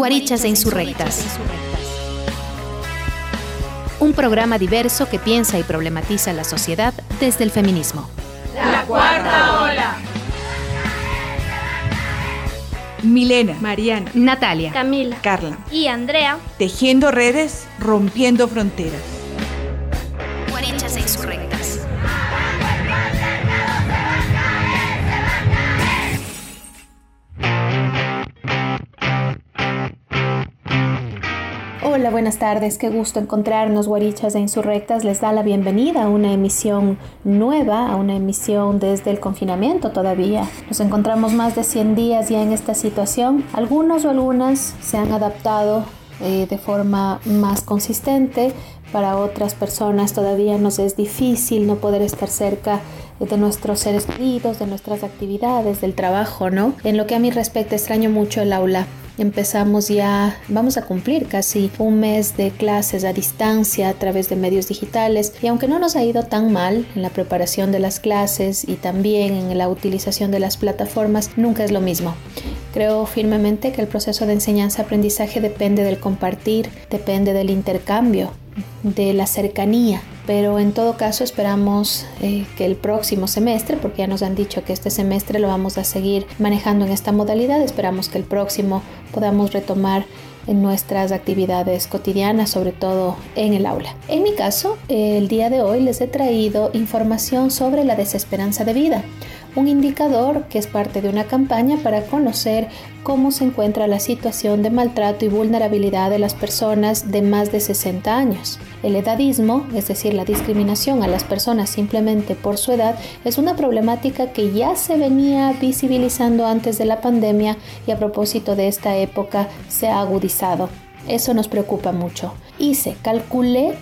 Guarichas e Insurrectas. Un programa diverso que piensa y problematiza la sociedad desde el feminismo. La cuarta ola. Milena, Mariana, Natalia, Camila, Carla y Andrea. Tejiendo redes, rompiendo fronteras. Buenas tardes. Qué gusto encontrarnos, Guarichas e Insurrectas. Les da la bienvenida a una emisión nueva, a una emisión desde el confinamiento todavía. Nos encontramos más de 100 días ya en esta situación. Algunos o algunas se han adaptado eh, de forma más consistente. Para otras personas todavía nos es difícil no poder estar cerca de nuestros seres queridos, de nuestras actividades, del trabajo, ¿no? En lo que a mí respecta, extraño mucho el aula empezamos ya, vamos a cumplir casi un mes de clases a distancia a través de medios digitales y aunque no nos ha ido tan mal en la preparación de las clases y también en la utilización de las plataformas, nunca es lo mismo. Creo firmemente que el proceso de enseñanza-aprendizaje depende del compartir, depende del intercambio, de la cercanía, pero en todo caso esperamos eh, que el próximo semestre, porque ya nos han dicho que este semestre lo vamos a seguir manejando en esta modalidad, esperamos que el próximo podamos retomar en nuestras actividades cotidianas, sobre todo en el aula. En mi caso, el día de hoy les he traído información sobre la desesperanza de vida un indicador que es parte de una campaña para conocer cómo se encuentra la situación de maltrato y vulnerabilidad de las personas de más de 60 años. El edadismo, es decir, la discriminación a las personas simplemente por su edad, es una problemática que ya se venía visibilizando antes de la pandemia y a propósito de esta época se ha agudizado. Eso nos preocupa mucho. Hice, calculé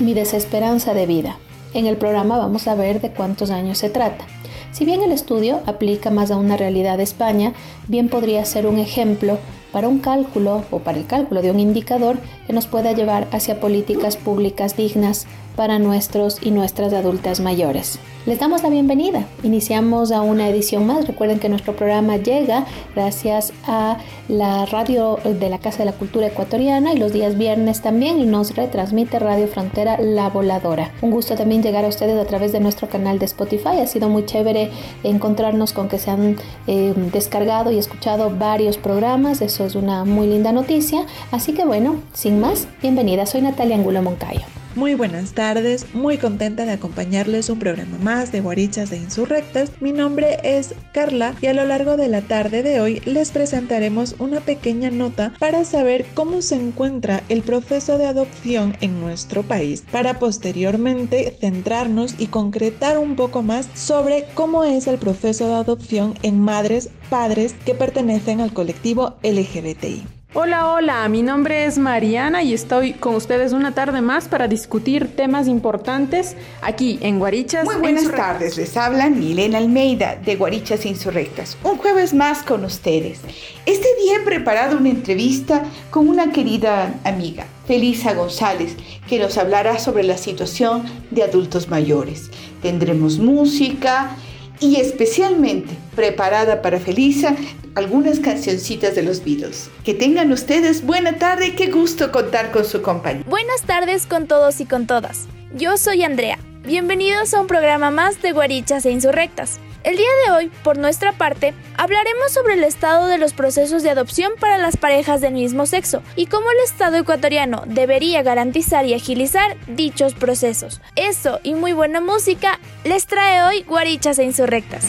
mi desesperanza de vida. En el programa vamos a ver de cuántos años se trata. Si bien el estudio aplica más a una realidad de España, bien podría ser un ejemplo para un cálculo o para el cálculo de un indicador que nos pueda llevar hacia políticas públicas dignas para nuestros y nuestras adultas mayores. Les damos la bienvenida. Iniciamos a una edición más. Recuerden que nuestro programa llega gracias a la radio de la Casa de la Cultura Ecuatoriana y los días viernes también y nos retransmite Radio Frontera La Voladora. Un gusto también llegar a ustedes a través de nuestro canal de Spotify. Ha sido muy chévere encontrarnos con que se han eh, descargado y escuchado varios programas. Eso es una muy linda noticia. Así que bueno, sin más, bienvenida. Soy Natalia Angulo Moncayo. Muy buenas tardes, muy contenta de acompañarles un programa más de Guarichas de Insurrectas. Mi nombre es Carla y a lo largo de la tarde de hoy les presentaremos una pequeña nota para saber cómo se encuentra el proceso de adopción en nuestro país, para posteriormente centrarnos y concretar un poco más sobre cómo es el proceso de adopción en madres, padres que pertenecen al colectivo LGBTI. Hola, hola, mi nombre es Mariana y estoy con ustedes una tarde más para discutir temas importantes aquí en Guarichas. Muy buenas tardes, les habla Milena Almeida de Guarichas Insurrectas. Un jueves más con ustedes. Este día he preparado una entrevista con una querida amiga, Felisa González, que nos hablará sobre la situación de adultos mayores. Tendremos música y especialmente preparada para Felisa algunas cancioncitas de los Beatles. Que tengan ustedes buena tarde y qué gusto contar con su compañía. Buenas tardes con todos y con todas. Yo soy Andrea. Bienvenidos a un programa más de Guarichas e Insurrectas. El día de hoy, por nuestra parte, hablaremos sobre el estado de los procesos de adopción para las parejas del mismo sexo y cómo el Estado ecuatoriano debería garantizar y agilizar dichos procesos. Eso y muy buena música les trae hoy Guarichas e Insurrectas.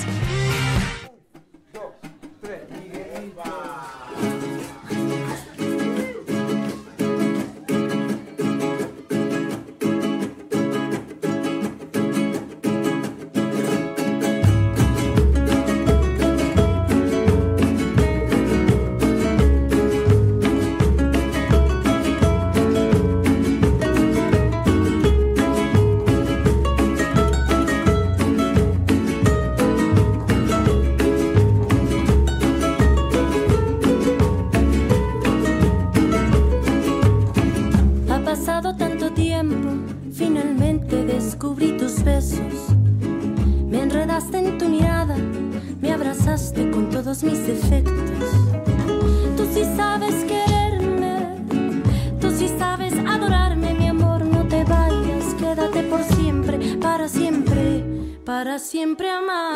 Siempre amarte.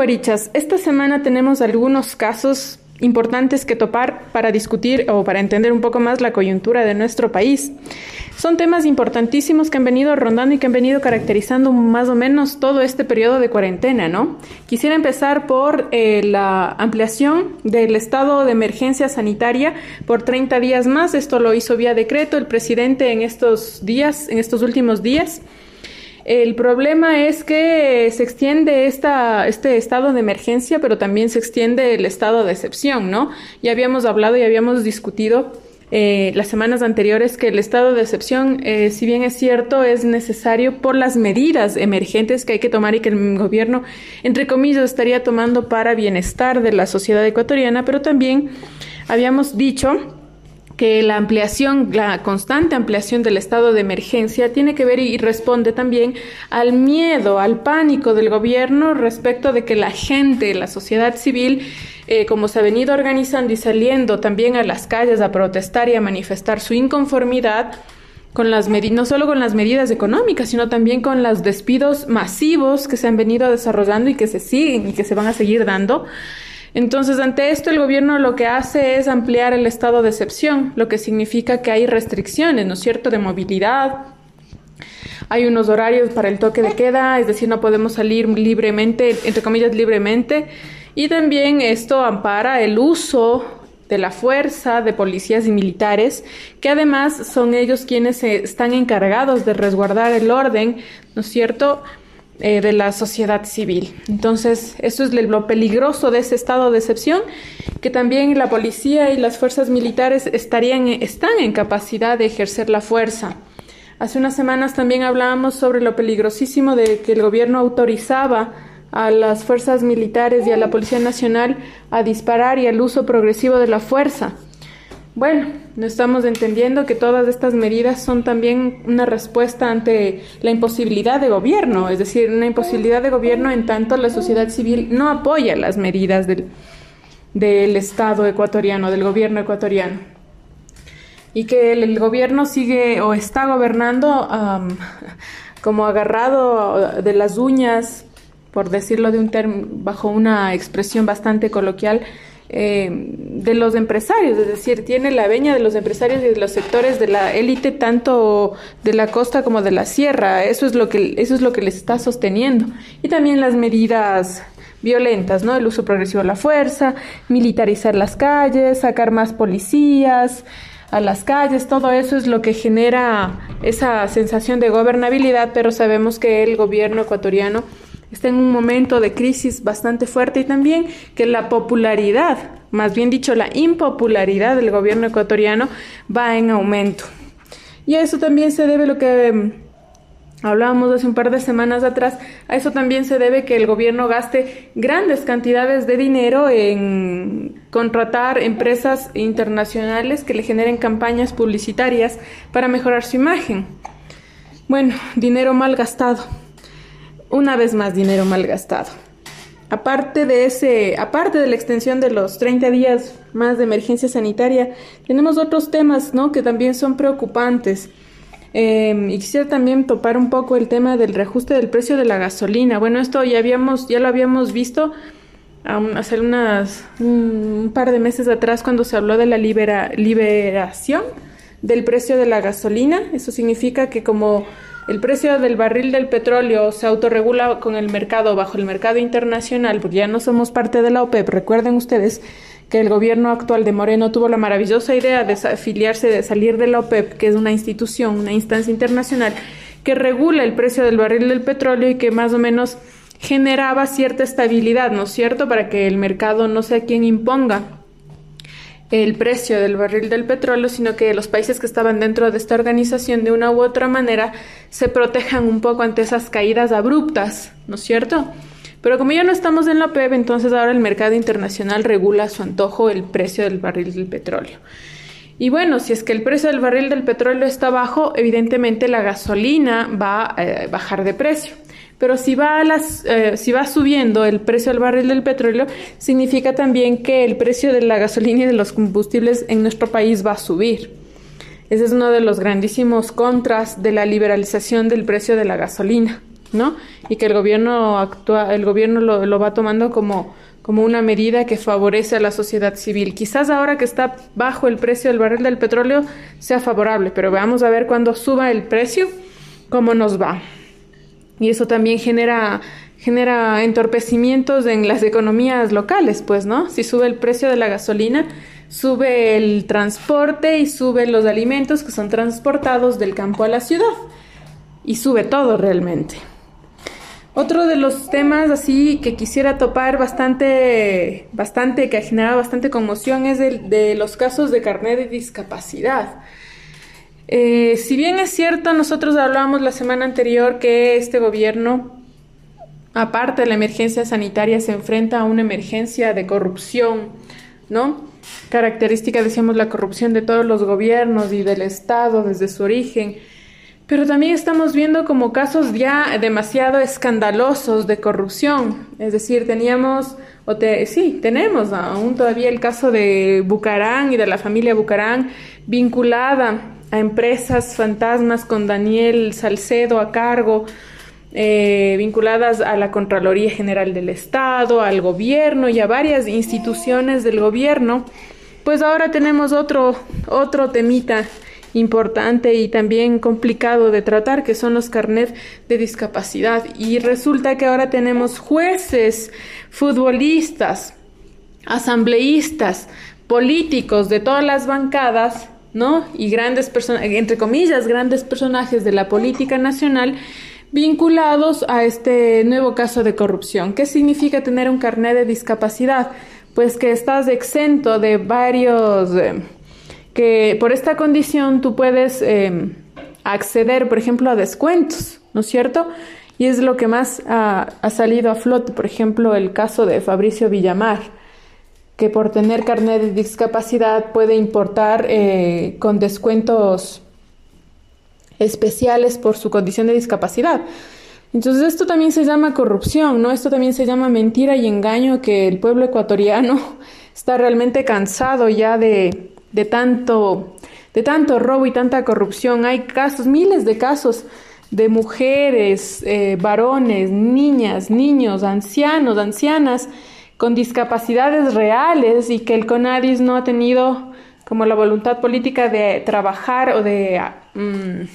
Esta semana tenemos algunos casos importantes que topar para discutir o para entender un poco más la coyuntura de nuestro país. Son temas importantísimos que han venido rondando y que han venido caracterizando más o menos todo este periodo de cuarentena, ¿no? Quisiera empezar por eh, la ampliación del estado de emergencia sanitaria por 30 días más. Esto lo hizo vía decreto el presidente en estos días, en estos últimos días. El problema es que se extiende esta, este estado de emergencia, pero también se extiende el estado de excepción, ¿no? Ya habíamos hablado y habíamos discutido eh, las semanas anteriores que el estado de excepción, eh, si bien es cierto, es necesario por las medidas emergentes que hay que tomar y que el gobierno, entre comillas, estaría tomando para bienestar de la sociedad ecuatoriana, pero también habíamos dicho que la ampliación, la constante ampliación del estado de emergencia tiene que ver y responde también al miedo, al pánico del gobierno respecto de que la gente, la sociedad civil, eh, como se ha venido organizando y saliendo también a las calles a protestar y a manifestar su inconformidad, con las no solo con las medidas económicas, sino también con los despidos masivos que se han venido desarrollando y que se siguen y que se van a seguir dando. Entonces, ante esto, el gobierno lo que hace es ampliar el estado de excepción, lo que significa que hay restricciones, ¿no es cierto?, de movilidad. Hay unos horarios para el toque de queda, es decir, no podemos salir libremente, entre comillas, libremente. Y también esto ampara el uso de la fuerza de policías y militares, que además son ellos quienes están encargados de resguardar el orden, ¿no es cierto?, eh, de la sociedad civil. Entonces, eso es lo peligroso de ese estado de excepción, que también la policía y las fuerzas militares estarían, están en capacidad de ejercer la fuerza. Hace unas semanas también hablábamos sobre lo peligrosísimo de que el gobierno autorizaba a las fuerzas militares y a la Policía Nacional a disparar y al uso progresivo de la fuerza. Bueno, no estamos entendiendo que todas estas medidas son también una respuesta ante la imposibilidad de gobierno, es decir, una imposibilidad de gobierno en tanto la sociedad civil no apoya las medidas del, del Estado ecuatoriano, del gobierno ecuatoriano. Y que el, gobierno sigue o está gobernando como agarrado de las uñas, por decirlo de un bajo una expresión bastante coloquial, eh, de los empresarios, es decir, tiene la veña de los empresarios y de los sectores de la élite, tanto de la costa como de la sierra. Eso es lo que, eso es lo que les está sosteniendo. Y también las medidas violentas, ¿no? El uso progresivo de la fuerza, militarizar las calles, sacar más policías a las calles, todo eso es lo que genera esa sensación de gobernabilidad, pero sabemos que el gobierno ecuatoriano está en un momento de crisis bastante fuerte y también que la popularidad, más bien dicho, la impopularidad del gobierno ecuatoriano va en aumento. Y a eso también se debe lo que mm, hablábamos hace un par de semanas atrás, a eso también se debe que el gobierno gaste grandes cantidades de dinero en contratar empresas internacionales que le generen campañas publicitarias para mejorar su imagen. Bueno, dinero mal gastado una vez más dinero mal gastado. Aparte de ese, aparte de la extensión de los 30 días más de emergencia sanitaria, tenemos otros temas, ¿no? Que también son preocupantes. Em, y quisiera también topar un poco el tema del reajuste del precio de la gasolina. Bueno, esto ya habíamos, ya lo habíamos visto hace unas un par de meses atrás cuando se habló de la libera, liberación del precio de la gasolina. Eso significa que como el precio del barril del petróleo se autorregula con el mercado bajo el mercado internacional, porque ya no somos parte de la OPEP. Recuerden ustedes que el gobierno actual de Moreno tuvo la maravillosa idea de afiliarse, de salir de la OPEP, que es una institución, una instancia internacional que regula el precio del barril del petróleo y que más o menos generaba cierta estabilidad, ¿no es cierto?, para que el mercado no sea quien imponga el precio del barril del petróleo, sino que los países que estaban dentro de esta organización de una u otra manera se protejan un poco ante esas caídas abruptas, ¿no es cierto? Pero como ya no estamos en la OPEP, entonces ahora el mercado internacional regula a su antojo el precio del barril del petróleo. Y bueno, si es que el precio del barril del petróleo está bajo, evidentemente la gasolina va a eh, bajar de precio. Pero si va, las, eh, si va subiendo el precio del barril del petróleo, significa también que el precio de la gasolina y de los combustibles en nuestro país va a subir. Ese es uno de los grandísimos contras de la liberalización del precio de la gasolina, ¿no? Y que el gobierno actúa, el gobierno lo, lo va tomando como, como una medida que favorece a la sociedad civil. Quizás ahora que está bajo el precio del barril del petróleo sea favorable, pero vamos a ver cuando suba el precio, cómo nos va. Y eso también genera, genera entorpecimientos en las economías locales, pues, ¿no? Si sube el precio de la gasolina, sube el transporte y suben los alimentos que son transportados del campo a la ciudad. Y sube todo realmente. Otro de los temas así que quisiera topar bastante, bastante, que ha generado bastante conmoción es el de los casos de carnet de discapacidad. Eh, si bien es cierto, nosotros hablábamos la semana anterior que este gobierno, aparte de la emergencia sanitaria, se enfrenta a una emergencia de corrupción, ¿no? Característica, decíamos, la corrupción de todos los gobiernos y del Estado desde su origen. Pero también estamos viendo como casos ya demasiado escandalosos de corrupción. Es decir, teníamos, o te, sí, tenemos aún todavía el caso de Bucarán y de la familia Bucarán vinculada a empresas fantasmas con Daniel Salcedo a cargo, eh, vinculadas a la Contraloría General del Estado, al gobierno y a varias instituciones del gobierno, pues ahora tenemos otro, otro temita importante y también complicado de tratar, que son los carnets de discapacidad. Y resulta que ahora tenemos jueces, futbolistas, asambleístas, políticos de todas las bancadas ¿no? Y grandes personas, entre comillas, grandes personajes de la política nacional vinculados a este nuevo caso de corrupción. ¿Qué significa tener un carnet de discapacidad? Pues que estás exento de varios, eh, que por esta condición tú puedes eh, acceder, por ejemplo, a descuentos, ¿no es cierto? Y es lo que más ha, ha salido a flote, por ejemplo, el caso de Fabricio Villamar que por tener carnet de discapacidad puede importar eh, con descuentos especiales por su condición de discapacidad. Entonces esto también se llama corrupción, ¿no? Esto también se llama mentira y engaño que el pueblo ecuatoriano está realmente cansado ya de, de tanto, de tanto robo y tanta corrupción. Hay casos, miles de casos de mujeres, eh, varones, niñas, niños, ancianos, ancianas, con discapacidades reales y que el CONADIS no ha tenido como la voluntad política de trabajar o de mm,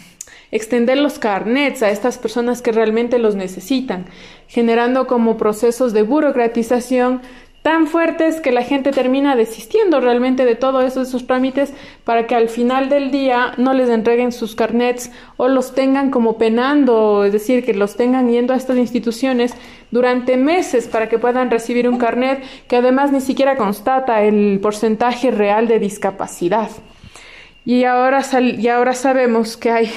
extender los carnets a estas personas que realmente los necesitan, generando como procesos de burocratización tan fuertes que la gente termina desistiendo realmente de todos esos, esos, trámites para que al final del día no les entreguen sus carnets o los tengan como penando, es decir, que los tengan yendo a estas instituciones durante meses para que puedan recibir un carnet que además ni siquiera constata el porcentaje real de discapacidad. Y ahora, y ahora sabemos que hay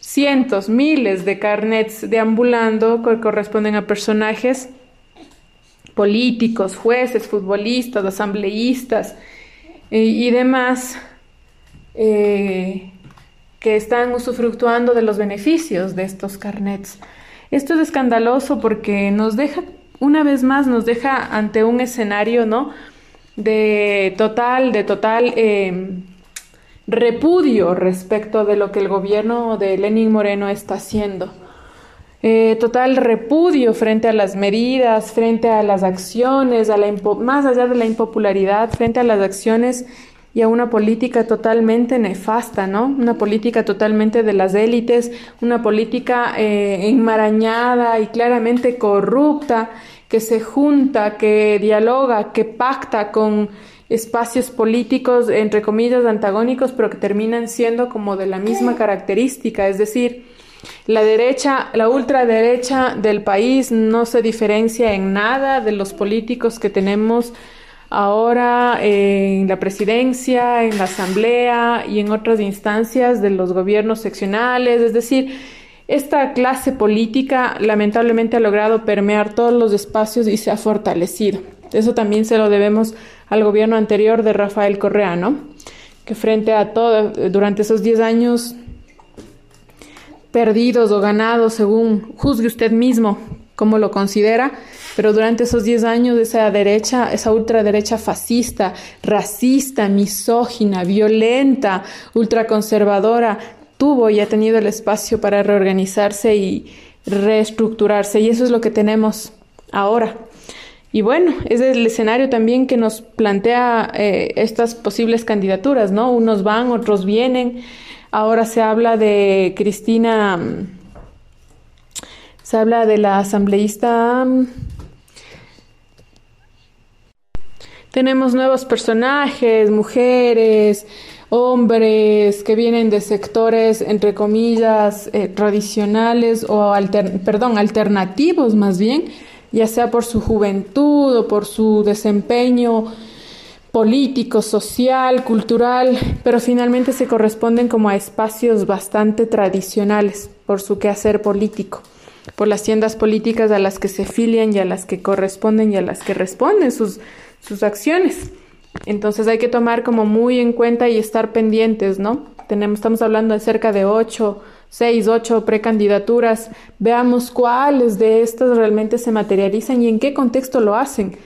cientos, miles de carnets deambulando que corresponden a personajes políticos, jueces, futbolistas, asambleístas y demás eh, que están usufructuando de los beneficios de estos carnets. Esto es escandaloso porque nos deja, una vez más, nos deja ante un escenario, ¿no? De total, de total eh, repudio respecto de lo que el gobierno de Lenin Moreno está haciendo. Eh, total repudio frente a las medidas, frente a las acciones, a la más allá de la impopularidad, frente a las acciones y a una política totalmente nefasta, ¿no? Una política totalmente de las élites, una política eh, enmarañada y claramente corrupta, que se junta, que dialoga, que pacta con espacios políticos, entre comillas, antagónicos, pero que terminan siendo como de la misma característica, es decir, la derecha, la ultraderecha del país no se diferencia en nada de los políticos que tenemos ahora en la presidencia, en la asamblea y en otras instancias de los gobiernos seccionales. Es decir, esta clase política lamentablemente ha logrado permear todos los espacios y se ha fortalecido. Eso también se lo debemos al gobierno anterior de Rafael Correa, ¿no? Que frente a todo, durante esos 10 años perdidos o ganados, según juzgue usted mismo cómo lo considera, pero durante esos 10 años esa derecha, esa ultraderecha fascista, racista, misógina, violenta, ultraconservadora, tuvo y ha tenido el espacio para reorganizarse y reestructurarse y eso es lo que tenemos ahora. Y bueno, es el escenario también que nos plantea eh, estas posibles candidaturas, ¿no? Unos van, otros vienen. Ahora se habla de Cristina, se habla de la asambleísta. Tenemos nuevos personajes, mujeres, hombres que vienen de sectores, entre comillas, eh, tradicionales o, perdón, alternativos más bien, ya sea por su juventud o por su desempeño político, social, cultural, pero finalmente se corresponden como a espacios bastante tradicionales por su quehacer político, por las tiendas políticas a las que se filian y a las que corresponden y a las que responden sus, sus acciones. Entonces hay que tomar como muy en cuenta y estar pendientes, ¿no? Tenemos, estamos hablando de cerca de ocho, seis, ocho precandidaturas. Veamos cuáles de estas realmente se materializan y en qué contexto lo hacen.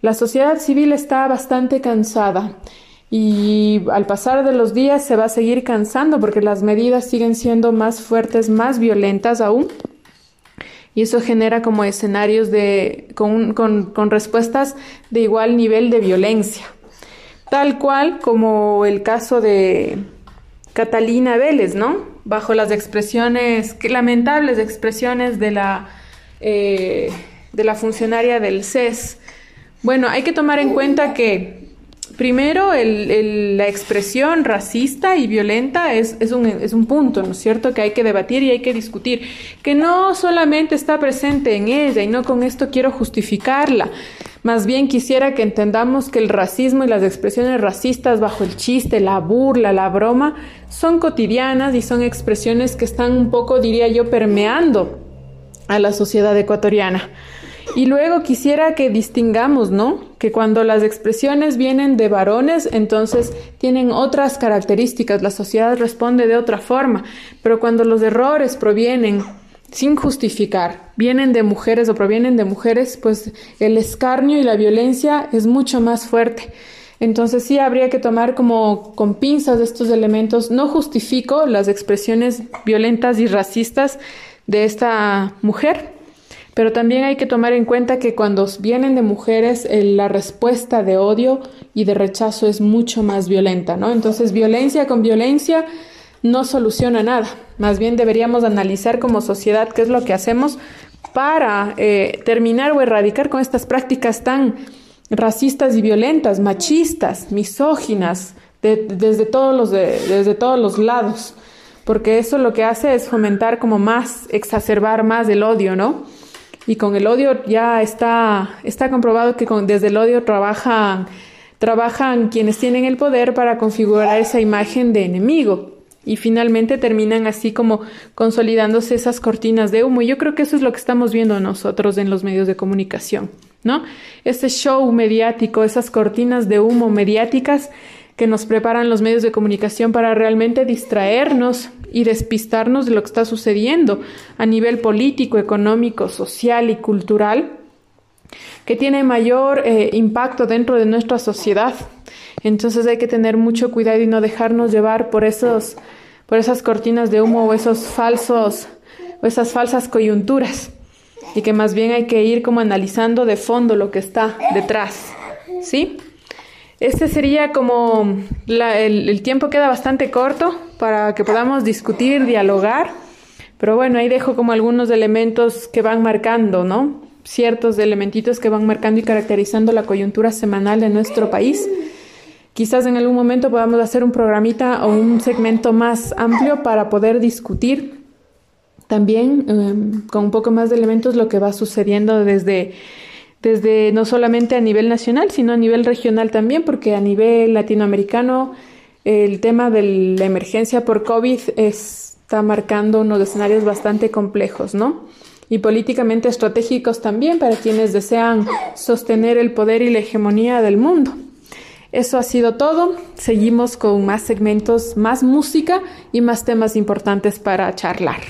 La sociedad civil está bastante cansada y al pasar de los días se va a seguir cansando porque las medidas siguen siendo más fuertes, más violentas aún. Y eso genera como escenarios de, con, con, con respuestas de igual nivel de violencia tal cual como el caso de Catalina Vélez, ¿no? Bajo las expresiones, lamentables expresiones de la, eh, de la funcionaria del CES. Bueno, hay que tomar en cuenta que primero la expresión racista y violenta es, un, es un punto, ¿no es cierto?, que hay que debatir y hay que discutir, que no solamente está presente en ella y no con esto quiero justificarla, más bien quisiera que entendamos que el racismo y las expresiones racistas bajo el chiste, la burla, la broma, son cotidianas y son expresiones que están un poco, diría yo, permeando a la sociedad ecuatoriana. Y luego quisiera que distingamos, ¿no? Que cuando las expresiones vienen de varones, entonces tienen otras características, la sociedad responde de otra forma, pero cuando los errores provienen sin justificar, vienen de mujeres o provienen de mujeres, pues el escarnio y la violencia es mucho más fuerte. Entonces sí habría que tomar como con pinzas estos elementos. No justifico las expresiones violentas y racistas de esta mujer, pero también hay que tomar en cuenta que cuando vienen de mujeres la respuesta de odio y de rechazo es mucho más violenta, ¿no? Entonces violencia con violencia no soluciona nada. Más bien deberíamos analizar como sociedad qué es lo que hacemos para eh, terminar o erradicar con estas prácticas tan racistas y violentas, machistas, misóginas, de, desde, todos los de, desde todos los lados. Porque eso lo que hace es fomentar como más, exacerbar más el odio, ¿no? Y con el odio ya está, está comprobado que con, desde el odio trabajan, trabajan quienes tienen el poder para configurar esa imagen de enemigo y finalmente terminan así como consolidándose esas cortinas de humo. Y yo creo que eso es lo que estamos viendo nosotros en los medios de comunicación, ¿no? Ese show mediático, esas cortinas de humo mediáticas que nos preparan los medios de comunicación para realmente distraernos y despistarnos de lo que está sucediendo a nivel político, económico, social y cultural, que tiene mayor eh, impacto dentro de nuestra sociedad. Entonces hay que tener mucho cuidado y no dejarnos llevar por esos por esas cortinas de humo o esos falsos o esas falsas coyunturas y que más bien hay que ir como analizando de fondo lo que está detrás, ¿sí? Este sería como la, el, tiempo queda bastante corto para que podamos discutir, dialogar, pero bueno, ahí dejo como algunos elementos que van marcando, ¿no? Ciertos elementitos que van marcando y caracterizando la coyuntura semanal de nuestro país Quizás en algún momento podamos hacer un programita o un segmento más amplio para poder discutir también eh, con un poco más de elementos lo que va sucediendo desde, desde no solamente a nivel nacional, sino a nivel regional también, porque a nivel latinoamericano el tema de la emergencia por COVID está marcando unos escenarios bastante complejos, ¿no? Y políticamente estratégicos también para quienes desean sostener el poder y la hegemonía del mundo. Eso ha sido todo. Seguimos con más segmentos, más música y más temas importantes para charlar.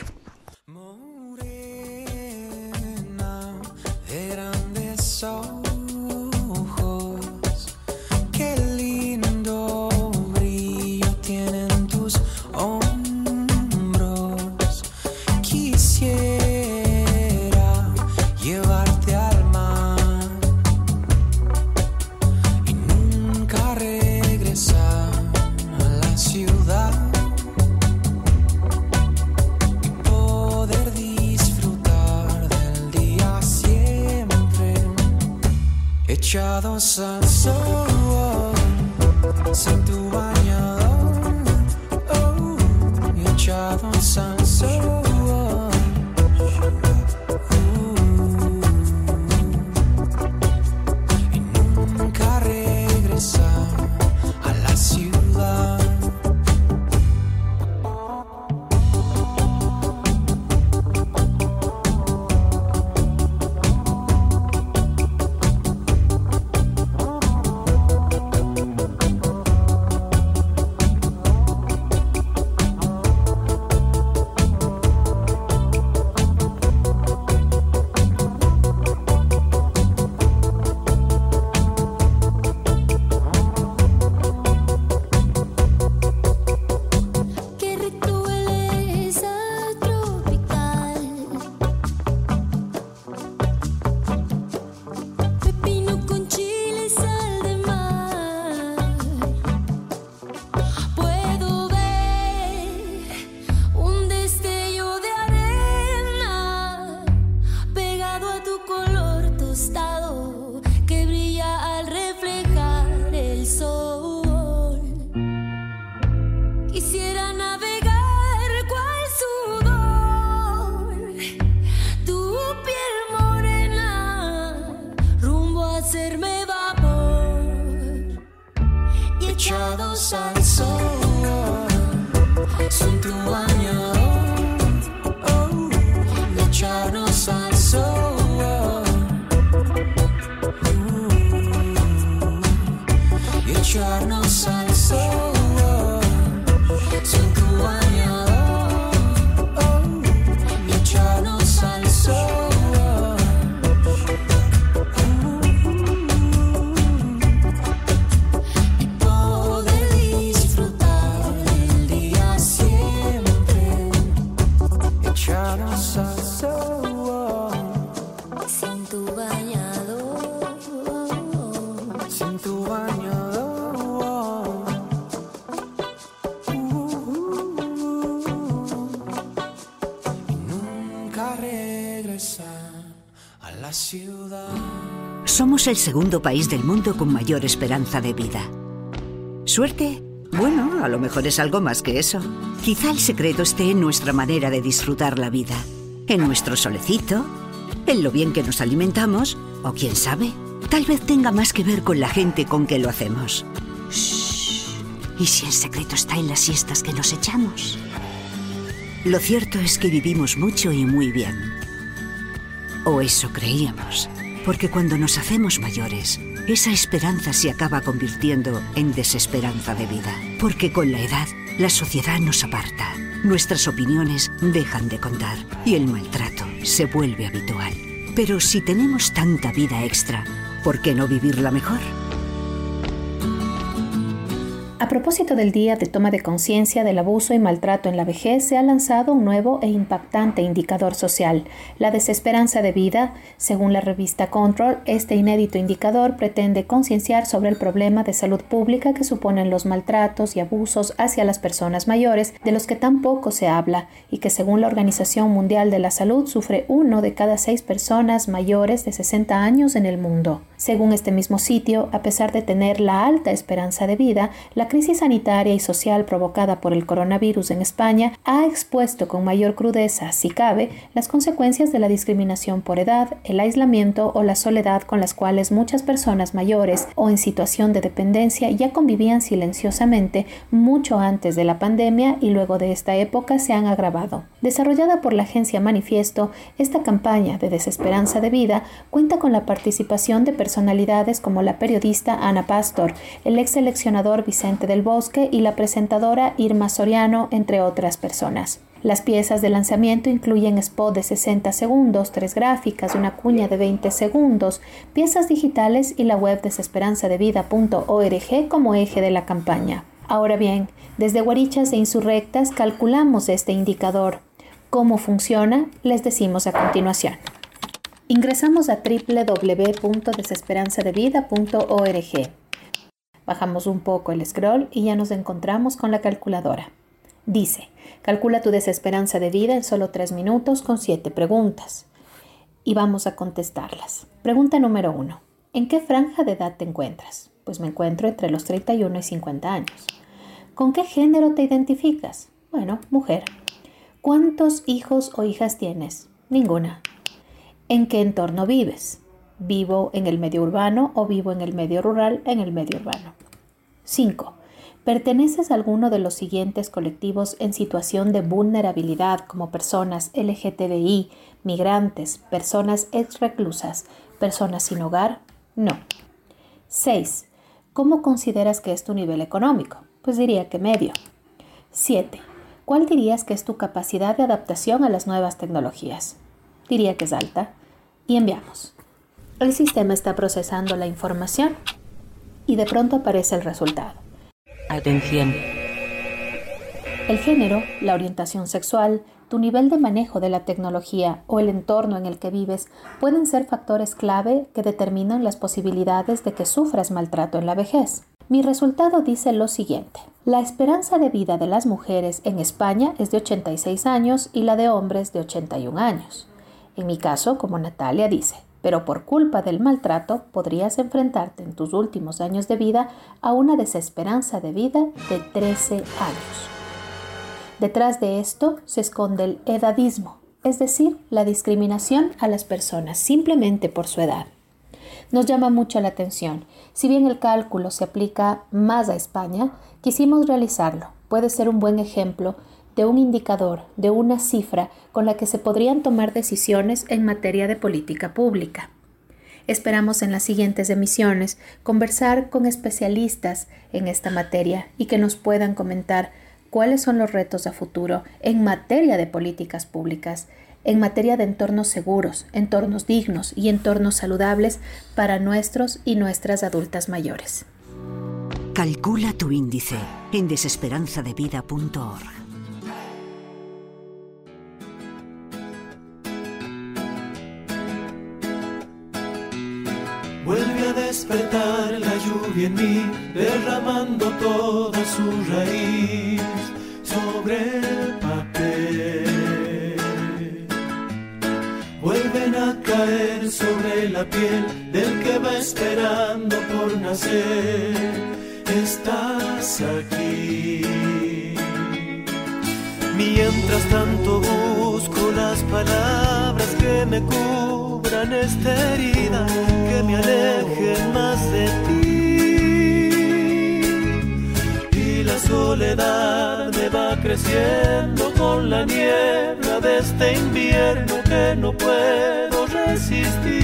sun. El segundo país del mundo con mayor esperanza de vida. ¿Suerte? Bueno, a lo mejor es algo más que eso. Quizá el secreto esté en nuestra manera de disfrutar la vida, en nuestro solecito, en lo bien que nos alimentamos, o quién sabe, tal vez tenga más que ver con la gente con que lo hacemos. Shh. ¿Y si el secreto está en las siestas que nos echamos? Lo cierto es que vivimos mucho y muy bien. O eso creíamos. Porque cuando nos hacemos mayores, esa esperanza se acaba convirtiendo en desesperanza de vida. Porque con la edad, la sociedad nos aparta. Nuestras opiniones dejan de contar y el maltrato se vuelve habitual. Pero si tenemos tanta vida extra, ¿por qué no vivirla mejor? A propósito del Día de Toma de Conciencia del Abuso y Maltrato en la Vejez, se ha lanzado un nuevo e impactante indicador social, la desesperanza de vida. Según la revista Control, este inédito indicador pretende concienciar sobre el problema de salud pública que suponen los maltratos y abusos hacia las personas mayores, de los que tan poco se habla, y que según la Organización Mundial de la Salud sufre uno de cada seis personas mayores de 60 años en el mundo. Según este mismo sitio, a pesar de tener la alta esperanza de vida, la crisis sanitaria y social provocada por el coronavirus en España ha expuesto con mayor crudeza, si cabe, las consecuencias de la discriminación por edad, el aislamiento o la soledad con las cuales muchas personas mayores o en situación de dependencia ya convivían silenciosamente mucho antes de la pandemia y luego de esta época se han agravado. Desarrollada por la agencia Manifiesto, esta campaña de desesperanza de vida cuenta con la participación de personalidades como la periodista Ana Pastor, el ex seleccionador Vicente del Bosque y la presentadora Irma Soriano, entre otras personas. Las piezas de lanzamiento incluyen spot de 60 segundos, tres gráficas, una cuña de 20 segundos, piezas digitales y la web desesperanzadevida.org como eje de la campaña. Ahora bien, desde Guarichas e Insurrectas calculamos este indicador. ¿Cómo funciona? Les decimos a continuación. Ingresamos a www.desesperanzadevida.org. Bajamos un poco el scroll y ya nos encontramos con la calculadora. Dice, calcula tu desesperanza de vida en solo 3 minutos con 7 preguntas. Y vamos a contestarlas. Pregunta número 1. ¿En qué franja de edad te encuentras? Pues me encuentro entre los 31 y 50 años. ¿Con qué género te identificas? Bueno, mujer. ¿Cuántos hijos o hijas tienes? Ninguna. ¿En qué entorno vives? ¿Vivo en el medio urbano o vivo en el medio rural en el medio urbano? 5. ¿Perteneces a alguno de los siguientes colectivos en situación de vulnerabilidad como personas LGTBI, migrantes, personas ex reclusas, personas sin hogar? No. 6. ¿Cómo consideras que es tu nivel económico? Pues diría que medio. 7. ¿Cuál dirías que es tu capacidad de adaptación a las nuevas tecnologías? Diría que es alta. Y enviamos. El sistema está procesando la información y de pronto aparece el resultado. Atención. El género, la orientación sexual, tu nivel de manejo de la tecnología o el entorno en el que vives pueden ser factores clave que determinan las posibilidades de que sufras maltrato en la vejez. Mi resultado dice lo siguiente. La esperanza de vida de las mujeres en España es de 86 años y la de hombres de 81 años. En mi caso, como Natalia dice, pero por culpa del maltrato podrías enfrentarte en tus últimos años de vida a una desesperanza de vida de 13 años. Detrás de esto se esconde el edadismo, es decir, la discriminación a las personas simplemente por su edad. nos llama mucho la atención. Si bien el cálculo se aplica más a España, quisimos realizarlo. Puede ser un buen ejemplo de un indicador, de una cifra con la que se podrían tomar decisiones en materia de política pública. Esperamos en las siguientes emisiones conversar con especialistas en esta materia y que nos puedan comentar cuáles son los retos a futuro en materia de políticas públicas, en materia de entornos seguros, entornos dignos y entornos saludables para nuestros y nuestras adultas mayores. Calcula tu índice en desesperanzadevida.org. Vuelve a despertar la lluvia en mí, derramando toda su raíz sobre el papel. Vuelven a caer sobre la piel del que va esperando por nacer. Estás aquí. Mientras tanto busco las palabras que me cubran esta herida, que me alejen más de ti. Y la soledad me va creciendo con la niebla de este invierno que no puedo resistir.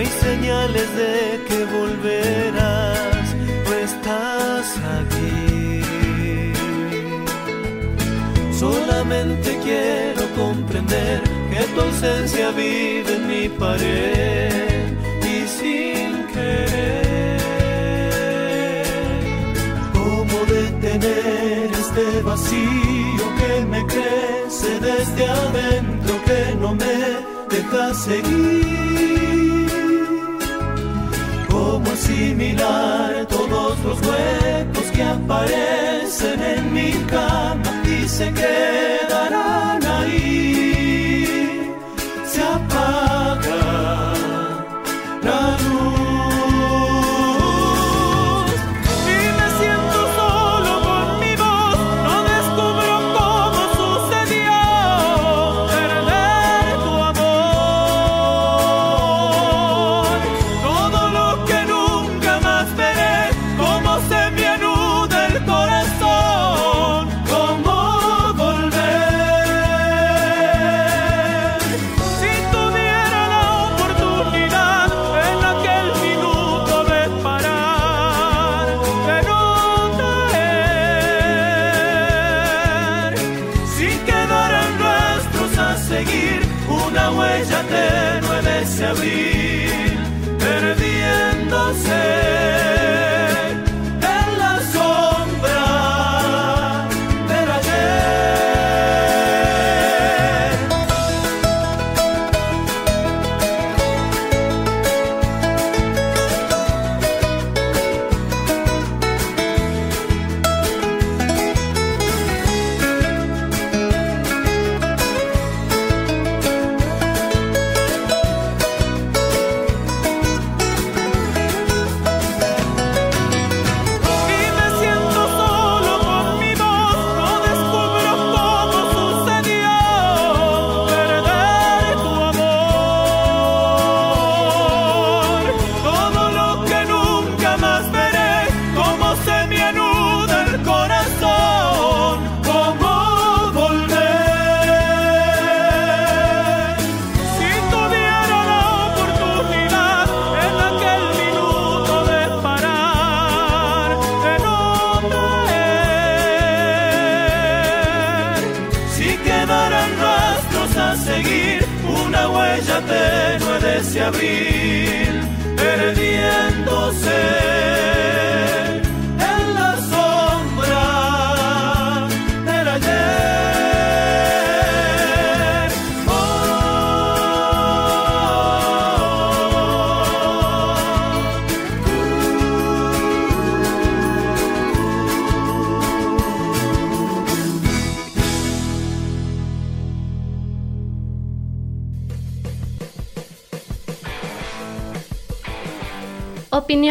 Hay señales de que volverás, no estás aquí. Solamente quiero comprender que tu ausencia vive en mi pared y sin querer. ¿Cómo detener este vacío que me crece desde adentro que no me deja seguir? ¿Cómo asimilar todos los huecos que aparecen en mi cama y se quedarán ahí?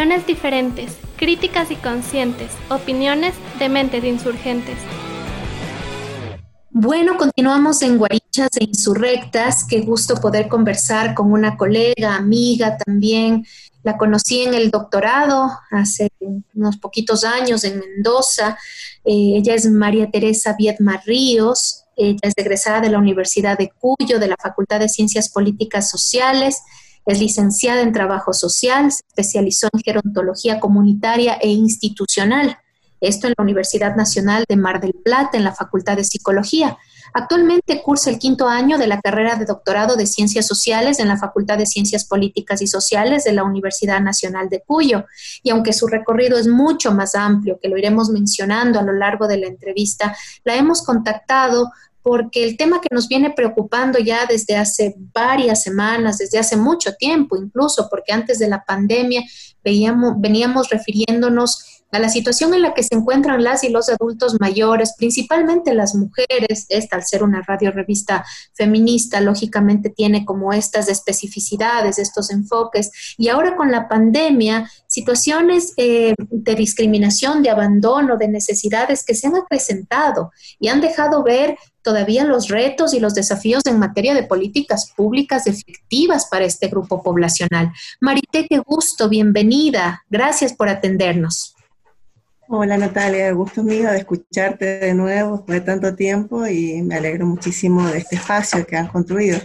Opiniones diferentes, Críticas y conscientes, opiniones de mentes insurgentes. Bueno, continuamos en Guarichas e Insurrectas. Qué gusto poder conversar con una colega, amiga también. La conocí en el doctorado hace unos poquitos años en Mendoza. Eh, ella es María Teresa Viedma Ríos. Ella es egresada de la Universidad de Cuyo, de la Facultad de Ciencias Políticas Sociales. Es licenciada en Trabajo Social, se especializó en Gerontología Comunitaria e Institucional esto en la Universidad Nacional de Mar del Plata, en la Facultad de Psicología. Actualmente cursa el quinto año de la carrera de doctorado de Ciencias Sociales en la Facultad de Ciencias Políticas y Sociales de la Universidad Nacional de Cuyo. Y aunque su recorrido es mucho más amplio, que lo iremos mencionando a lo largo de la entrevista, la hemos contactado porque el tema que nos viene preocupando ya desde hace varias semanas, desde hace mucho tiempo incluso, porque antes de la pandemia veíamos, veníamos refiriéndonos a la situación en la que se encuentran las y los adultos mayores, principalmente las mujeres, esta al ser una radio revista feminista, lógicamente tiene como estas especificidades, estos enfoques, y ahora con la pandemia, situaciones eh, de discriminación, de abandono, de necesidades que se han acrecentado y han dejado ver todavía los retos y los desafíos en materia de políticas públicas efectivas para este grupo poblacional. Marité, qué gusto, bienvenida. Gracias por atendernos. Hola Natalia, gusto mío de escucharte de nuevo después de tanto tiempo y me alegro muchísimo de este espacio que han construido.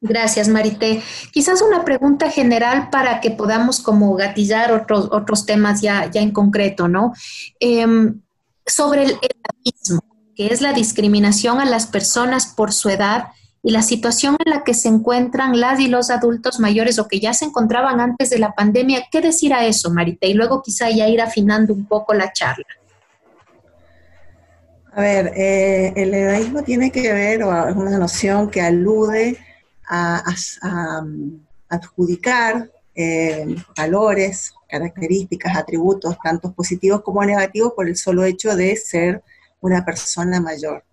Gracias, Marité. Quizás una pregunta general para que podamos como gatillar otros, otros temas ya, ya en concreto, ¿no? Em, sobre el edadismo, que es la discriminación a las personas por su edad y la situación en la que se encuentran las y los adultos mayores o que ya se encontraban antes de la pandemia. ¿Qué decir a eso, Marita? Y luego quizá ya ir afinando un poco la charla. A ver, eh, el edaísmo tiene que ver, o es una noción que alude a, adjudicar eh, valores, características, atributos, tanto positivos como negativos, por el solo hecho de ser una persona mayor.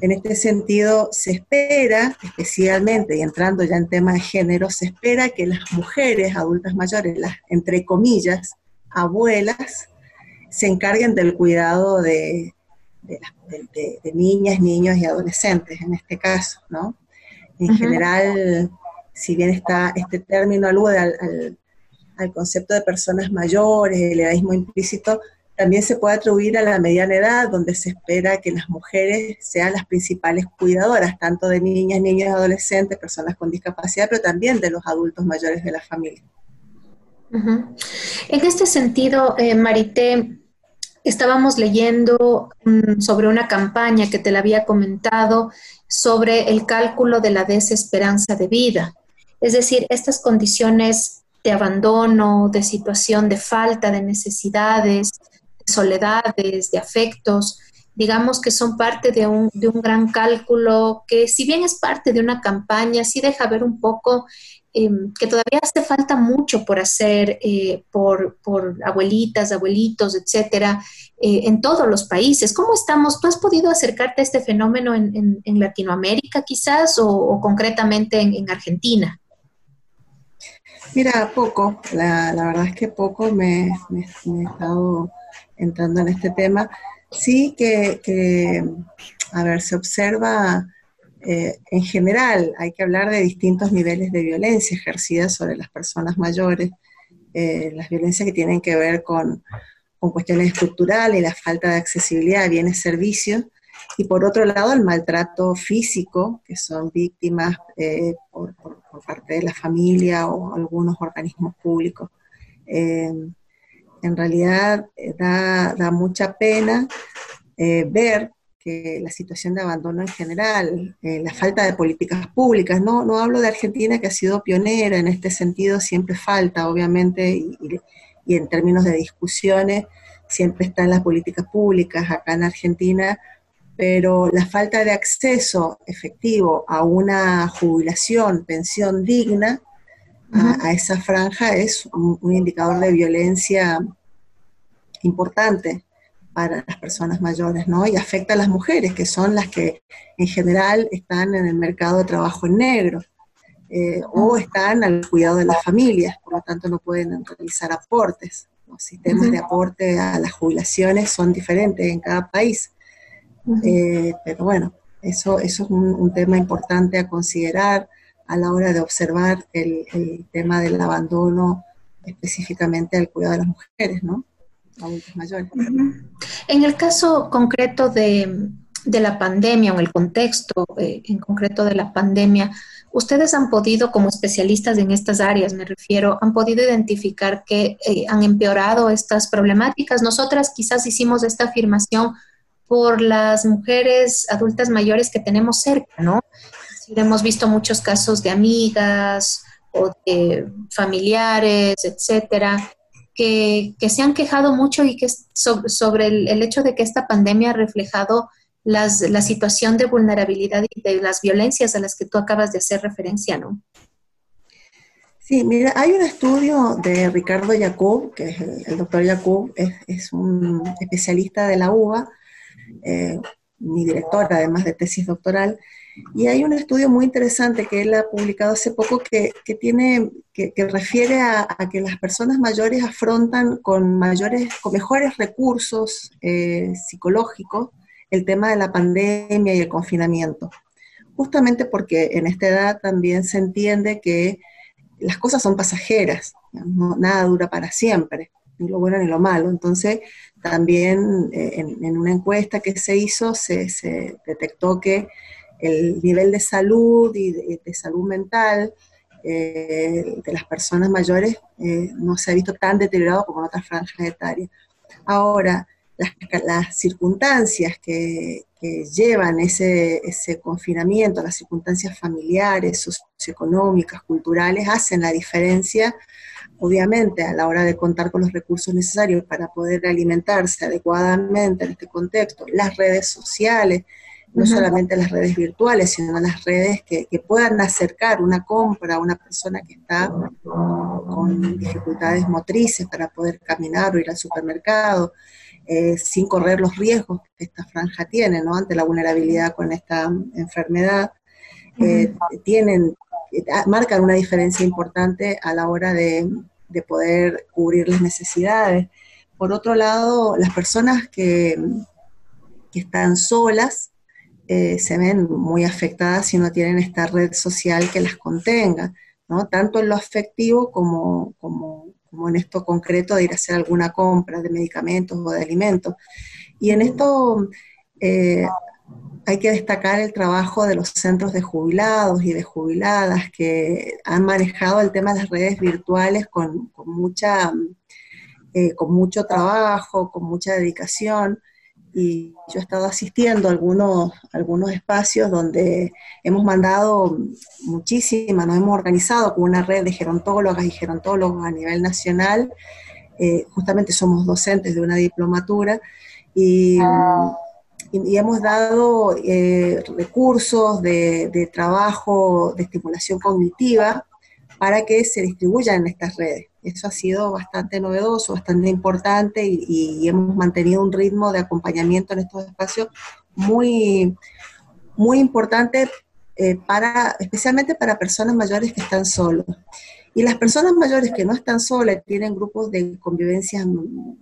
En este sentido, se espera, especialmente, y entrando ya en tema de género, se espera que las mujeres adultas mayores, las, entre comillas, abuelas, se encarguen del cuidado de, niñas, niños y adolescentes, en este caso, ¿no? En general, si bien está, este término alude al, al, concepto de personas mayores, el edadismo implícito, también se puede atribuir a la mediana edad, donde se espera que las mujeres sean las principales cuidadoras, tanto de niñas, niños, adolescentes, personas con discapacidad, pero también de los adultos mayores de la familia. En este sentido, eh, Marité, estábamos leyendo mm, sobre una campaña que te la había comentado sobre el cálculo de la desesperanza de vida. Es decir, estas condiciones de abandono, de situación de falta de necesidades, soledades, de afectos, digamos que son parte de un, de un, gran cálculo que si bien es parte de una campaña, sí deja ver un poco em, que todavía hace falta mucho por hacer eh, por, por, abuelitas, abuelitos, etcétera, eh, en todos los países. ¿Cómo estamos? ¿Tú has podido acercarte a este fenómeno en, en, Latinoamérica quizás o, concretamente en, Argentina? Mira, poco, la, la, verdad es que poco me, me, me he estado entrando en este tema, sí que, a ver, se observa eh, en general, hay que hablar de distintos niveles de violencia ejercida sobre las personas mayores, eh, las violencias que tienen que ver con, cuestiones estructurales, la falta de accesibilidad a bienes y servicios, y por otro lado el maltrato físico, que son víctimas eh, por, parte de la familia o algunos organismos públicos en realidad eh, da, mucha pena eh, ver que la situación de abandono en general, eh, la falta de políticas públicas, no, no hablo de Argentina que ha sido pionera en este sentido, siempre falta, obviamente, y, y en términos de discusiones, siempre están las políticas públicas acá en Argentina, pero la falta de acceso efectivo a una jubilación, pensión digna, a, esa franja es un, indicador de violencia importante para las personas mayores, ¿no? Y afecta a las mujeres, que son las que en general están en el mercado de trabajo en negro, eh, o están al cuidado de las familias, por lo tanto no pueden realizar aportes. Los sistemas de aporte a las jubilaciones son diferentes en cada país. Eh, pero bueno, eso, eso es un, tema importante a considerar a la hora de observar el, tema del abandono específicamente al cuidado de las mujeres, ¿no? Adultos mayores. En el caso concreto de, la pandemia o en el contexto eh, en concreto de la pandemia, ustedes han podido, como especialistas en estas áreas, me refiero, han podido identificar que eh, han empeorado estas problemáticas. Nosotras quizás hicimos esta afirmación por las mujeres adultas mayores que tenemos cerca, ¿no? Hemos visto muchos casos de amigas o de familiares, etcétera, que, se han quejado mucho y que sobre, el, hecho de que esta pandemia ha reflejado las, la situación de vulnerabilidad y de las violencias a las que tú acabas de hacer referencia, ¿no? Sí, mira, hay un estudio de Ricardo Yacob, que es el, doctor Yacob, es, un especialista de la UBA, eh, mi director, además de tesis doctoral, y hay un estudio muy interesante que él ha publicado hace poco que, tiene, que, refiere a, que las personas mayores afrontan con mayores, con mejores recursos eh, psicológicos el tema de la pandemia y el confinamiento. Justamente porque en esta edad también se entiende que las cosas son pasajeras, nada dura para siempre, ni lo bueno ni lo malo. Entonces, también eh, en, una encuesta que se hizo se, detectó que el nivel de salud y de, salud mental eh, de las personas mayores eh, no se ha visto tan deteriorado como en otras franjas etarias. Ahora, las, circunstancias que, llevan ese, ese, confinamiento, las circunstancias familiares, socioeconómicas, culturales, hacen la diferencia obviamente a la hora de contar con los recursos necesarios para poder alimentarse adecuadamente en este contexto, las redes sociales, no solamente las redes virtuales, sino las redes que, puedan acercar una compra a una persona que está con dificultades motrices para poder caminar o ir al supermercado, eh, sin correr los riesgos que esta franja tiene, ¿no? Ante la vulnerabilidad con esta enfermedad, eh, tienen marcan una diferencia importante a la hora de, poder cubrir las necesidades. Por otro lado, las personas que, están solas eh, se ven muy afectadas si no tienen esta red social que las contenga, ¿no? tanto en lo afectivo como, como, en esto concreto de ir a hacer alguna compra de medicamentos o de alimentos. Y en esto eh, hay que destacar el trabajo de los centros de jubilados y de jubiladas que han manejado el tema de las redes virtuales con, mucha, eh, con mucho trabajo, con mucha dedicación. Y yo he estado asistiendo a algunos, algunos espacios donde hemos mandado muchísimas, nos hemos organizado con una red de gerontólogas y gerontólogos a nivel nacional. Eh, justamente somos docentes de una diplomatura y hemos dado eh, recursos de, trabajo, de estimulación cognitiva para que se distribuyan en estas redes. Eso ha sido bastante novedoso, bastante importante y, hemos mantenido un ritmo de acompañamiento en estos espacios muy, muy importante eh, para, especialmente para personas mayores que están solos. Y las personas mayores que no están solas, tienen grupos de convivencia,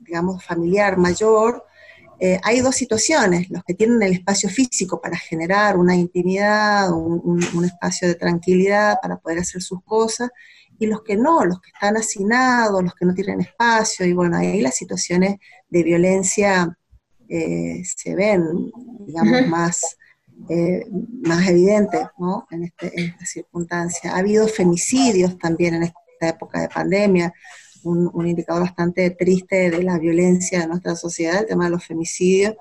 digamos, familiar mayor, eh, hay dos situaciones, los que tienen el espacio físico para generar una intimidad, un, espacio de tranquilidad para poder hacer sus cosas, y los que no, los que están hacinados, los que no tienen espacio, y bueno, ahí las situaciones de violencia eh, se ven, digamos, más, eh, más evidentes ¿no? en, este, en esta circunstancia. Ha habido femicidios también en esta época de pandemia, un, indicador bastante triste de la violencia de nuestra sociedad, el tema de los femicidios.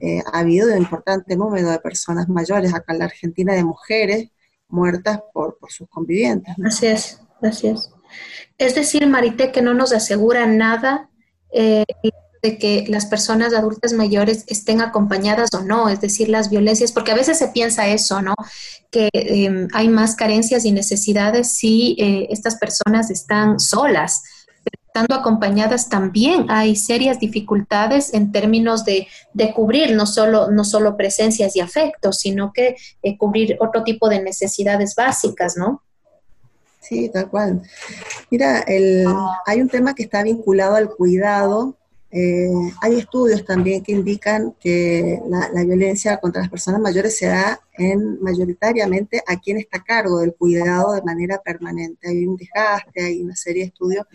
Eh, ha habido un importante número de personas mayores acá en la Argentina, de mujeres muertas por, sus convivientes. Así es, así es. Es decir, Marité, que no nos asegura nada eh, de que las personas adultas mayores estén acompañadas o no, es decir, las violencias, porque a veces se piensa eso, ¿no? Que em, hay más carencias y necesidades si eh, estas personas están solas estando acompañadas también hay serias dificultades en términos de, cubrir no solo, no solo presencias y afectos, sino que eh, cubrir otro tipo de necesidades básicas, ¿no? Sí, tal cual. Mira, el, hay un tema que está vinculado al cuidado. Eh, hay estudios también que indican que la, la, violencia contra las personas mayores se da en mayoritariamente a quien está a cargo del cuidado de manera permanente. Hay un desgaste, hay una serie de estudios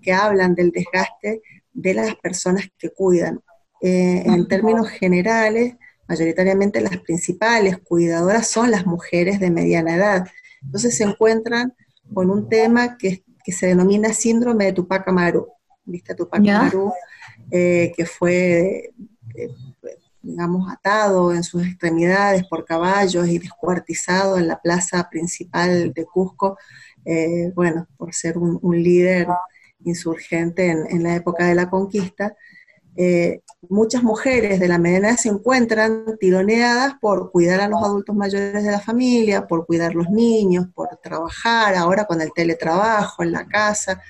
que hablan del desgaste de las personas que cuidan. Eh, en términos generales, mayoritariamente las principales cuidadoras son las mujeres de mediana edad. Entonces se encuentran con un tema que, que se denomina síndrome de Tupac Amaru. ¿Viste Tupac Amaru? Eh, que fue, eh, digamos, atado en sus extremidades por caballos y descuartizado en la plaza principal de Cusco, eh, bueno, por ser un, un líder insurgente en, en, la época de la conquista. Muchas mujeres de la mediana se encuentran tironeadas por cuidar a los adultos mayores de la familia, por cuidar los niños, por trabajar ahora con el teletrabajo en la casa.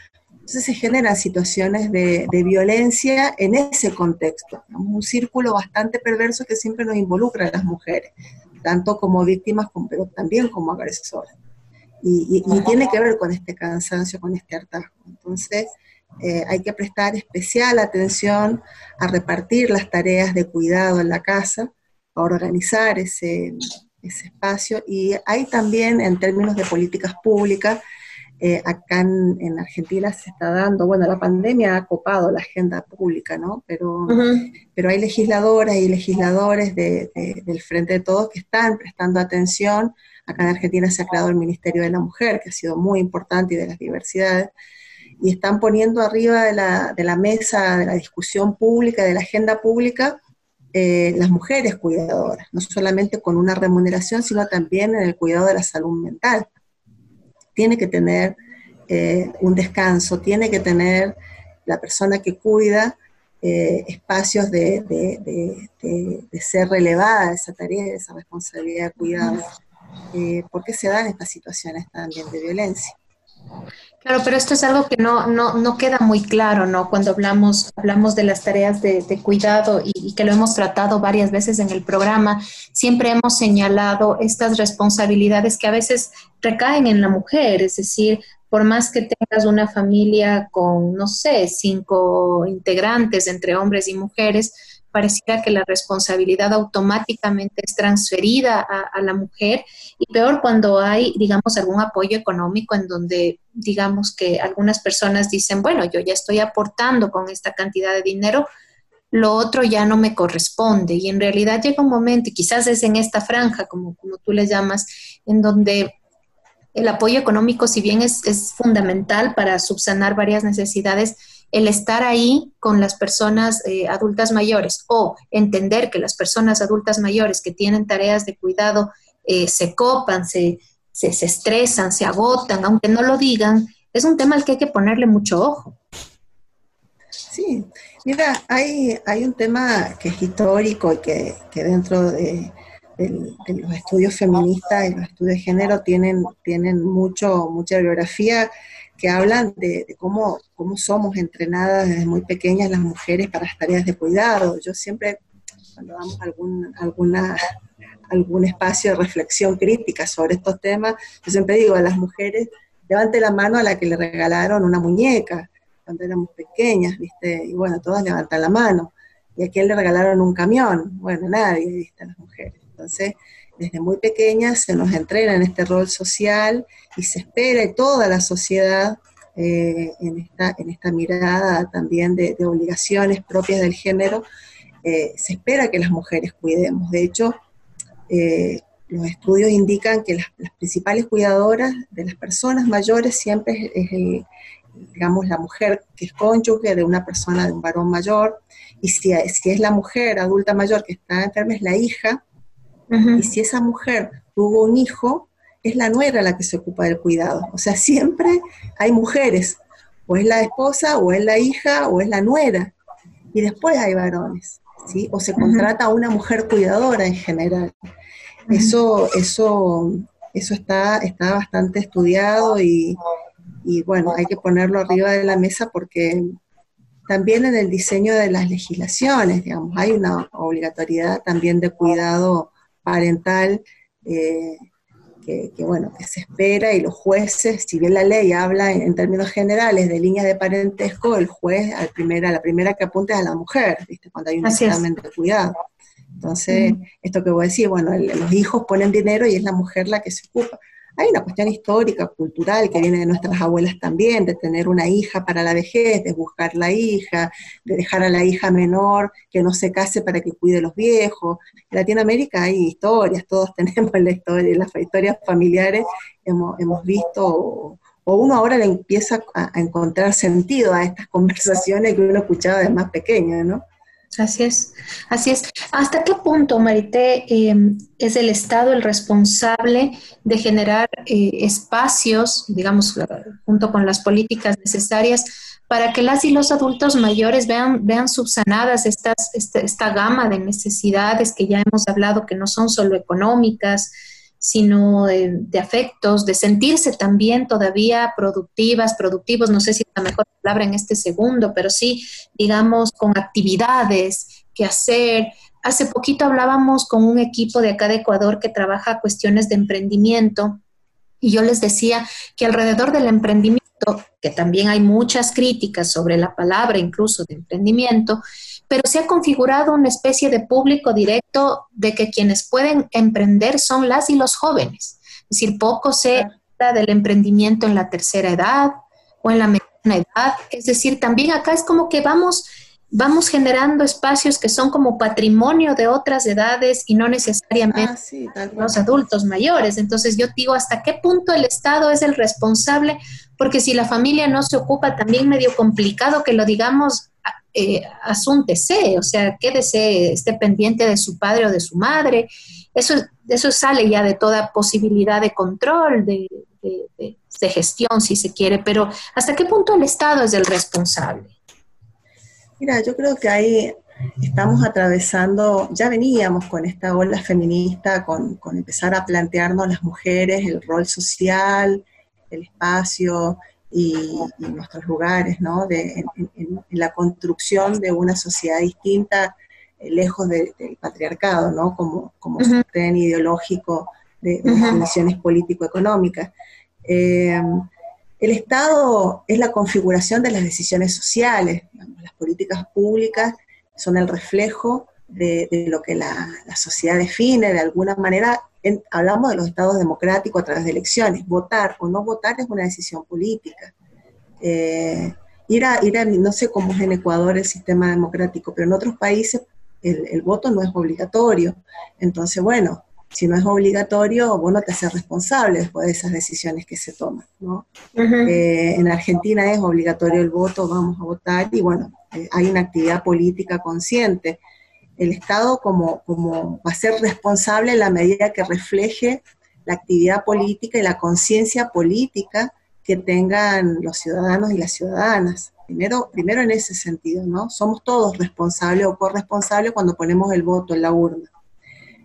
Entonces se generan situaciones de, de violencia en ese contexto, un círculo bastante perverso que siempre nos involucra a las mujeres, tanto como víctimas, pero también como agresoras. Y, y, y tiene que ver con este cansancio, con este hartazgo. Entonces, eh, hay que prestar especial atención a repartir las tareas de cuidado en la casa, a organizar ese, ese espacio. Y hay también, en términos de políticas públicas, eh, acá en, en, Argentina se está dando, bueno, la pandemia ha copado la agenda pública, ¿no? Pero, uh -huh. pero hay legisladoras y legisladores de, de, del Frente de Todos que están prestando atención. Acá en Argentina se ha creado el Ministerio de la Mujer, que ha sido muy importante y de las diversidades y están poniendo arriba de la, de la mesa de la discusión pública, de la agenda pública, eh, las mujeres cuidadoras, no solamente con una remuneración, sino también en el cuidado de la salud mental. Tiene que tener eh, un descanso, tiene que tener la persona que cuida eh, espacios de, de, de, de, ser relevada esa tarea, esa responsabilidad de cuidado, eh, porque se dan estas situaciones también de violencia. Claro, pero esto es algo que no, no, no queda muy claro, ¿no? Cuando hablamos, hablamos de las tareas de, cuidado y, que lo hemos tratado varias veces en el programa, siempre hemos señalado estas responsabilidades que a veces recaen en la mujer, es decir, por más que tengas una familia con, no sé, cinco integrantes entre hombres y mujeres, pareciera que la responsabilidad automáticamente es transferida a, la mujer y peor cuando hay, digamos, algún apoyo económico en donde, digamos, que algunas personas dicen, bueno, yo ya estoy aportando con esta cantidad de dinero, lo otro ya no me corresponde y en realidad llega un momento, y quizás es en esta franja, como, como tú le llamas, en donde el apoyo económico, si bien es, es fundamental para subsanar varias necesidades, el estar ahí con las personas eh, adultas mayores o entender que las personas adultas mayores que tienen tareas de cuidado eh, se copan, se, se, se, estresan, se agotan, aunque no lo digan, es un tema al que hay que ponerle mucho ojo. Sí, mira, hay, hay un tema que es histórico y que, que dentro de, los estudios feministas y los estudios de género tienen, tienen mucho, mucha bibliografía que hablan de, de, cómo, cómo somos entrenadas desde muy pequeñas las mujeres para las tareas de cuidado. Yo siempre, cuando damos algún, alguna, algún espacio de reflexión crítica sobre estos temas, yo siempre digo a las mujeres, levante la mano a la que le regalaron una muñeca cuando éramos pequeñas, ¿viste? Y bueno, todas levantan la mano. ¿Y a quién le regalaron un camión? Bueno, nadie, ¿viste? A las mujeres. Entonces, desde muy pequeñas se nos entrena en este rol social y se espera en toda la sociedad eh, en, esta, en esta mirada también de, obligaciones propias del género, eh, se espera que las mujeres cuidemos. De hecho, eh, los estudios indican que las, principales cuidadoras de las personas mayores siempre es, digamos, la mujer que es cónyuge de una persona, de un varón mayor, y si, si es la mujer adulta mayor que está enferma, es la hija, Uh -huh. Y si esa mujer tuvo un hijo, es la nuera la que se ocupa del cuidado. O sea, siempre hay mujeres, o es la esposa, o es la hija, o es la nuera. Y después hay varones, ¿sí? O se contrata a una mujer cuidadora en general. Eso, eso, eso está, está bastante estudiado y, y bueno, hay que ponerlo arriba de la mesa porque también en el diseño de las legislaciones, digamos, hay una obligatoriedad también de cuidado parental eh, que, bueno, que se espera y los jueces, si bien la ley habla en, términos generales de líneas de parentesco, el juez al primera, la primera que apunta es a la mujer, ¿viste? cuando hay un examen de cuidado. Entonces, esto que voy a decir, bueno, los hijos ponen dinero y es la mujer la que se ocupa. Hay una cuestión histórica, cultural, que viene de nuestras abuelas también, de tener una hija para la vejez, de buscar la hija, de dejar a la hija menor que no se case para que cuide a los viejos. En Latinoamérica hay historias, todos tenemos la historia, las historias familiares hemos, hemos visto, o, uno ahora le empieza a, encontrar sentido a estas conversaciones que uno escuchaba de más pequeño, ¿no? Así es, así es. ¿Hasta qué punto, Marité, em, es el Estado el responsable de generar eh, espacios, digamos, junto con las políticas necesarias para que las y los adultos mayores vean, vean subsanadas estas, esta, esta gama de necesidades que ya hemos hablado, que no son solo económicas, sino de, afectos, de sentirse también todavía productivas, productivos, no sé si es la mejor palabra en este segundo, pero sí, digamos, con actividades que hacer. Hace poquito hablábamos con un equipo de acá de Ecuador que trabaja cuestiones de emprendimiento y yo les decía que alrededor del emprendimiento, que también hay muchas críticas sobre la palabra incluso de emprendimiento, pero se ha configurado una especie de público directo de que quienes pueden emprender son las y los jóvenes. Es decir, poco se habla del emprendimiento en la tercera edad o en la mediana edad. Es decir, también acá es como que vamos, vamos generando espacios que son como patrimonio de otras edades y no necesariamente ah, los adultos mayores. Entonces yo digo, ¿hasta qué punto el Estado es el responsable? Porque si la familia no se ocupa, también medio complicado que lo digamos eh, asúntese, o sea, quédese, esté pendiente de su padre o de su madre. Eso, eso sale ya de toda posibilidad de control, de, gestión, si se quiere, pero ¿hasta qué punto el Estado es el responsable? Mira, yo creo que ahí estamos atravesando, ya veníamos con esta ola feminista, con, con, empezar a plantearnos las mujeres, el rol social, el espacio, y, nuestros lugares, ¿no? De, en, la construcción de una sociedad distinta, eh, lejos del patriarcado, ¿no? Como, como sostén ideológico de, las condiciones político-económicas. Eh, el Estado es la configuración de las decisiones sociales, las políticas públicas son el reflejo de, lo que la, la, sociedad define, de alguna manera hablamos de los estados democráticos a través de elecciones. Votar o no votar es una decisión política. Eh, ir, a, ir a, no sé cómo es en Ecuador el sistema democrático, pero en otros países el, voto no es obligatorio. Entonces, bueno, si no es obligatorio, vos no te haces responsable después de esas decisiones que se toman. ¿no? Eh, en Argentina es obligatorio el voto, vamos a votar y bueno, eh, hay una actividad política consciente el Estado como, como va a ser responsable en la medida que refleje la actividad política y la conciencia política que tengan los ciudadanos y las ciudadanas. Primero, primero en ese sentido, ¿no? Somos todos responsables o corresponsables cuando ponemos el voto en la urna.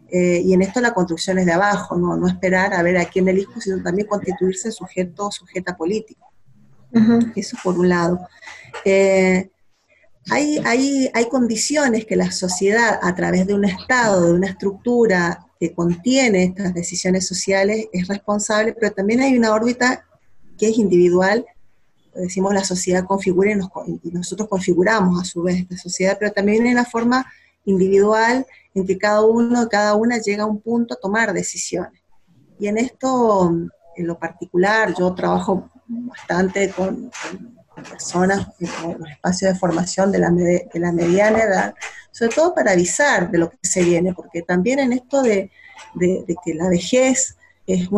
Eh, y en esto la construcción es de abajo, ¿no? No esperar a ver a quién elijo, sino también constituirse sujeto o sujeta político. Eso por un lado. Eh, hay, hay, condiciones que la sociedad, a través de un Estado, de una estructura que contiene estas decisiones sociales, es responsable, pero también hay una órbita que es individual. Decimos la sociedad configura y, nosotros configuramos a su vez esta sociedad, pero también hay una forma individual en que cada uno, cada una llega a un punto a tomar decisiones. Y en esto, en lo particular, yo trabajo bastante con personas en los espacios de formación de la, de la mediana edad, sobre todo para avisar de lo que se viene, porque también en esto de, de, que la vejez es,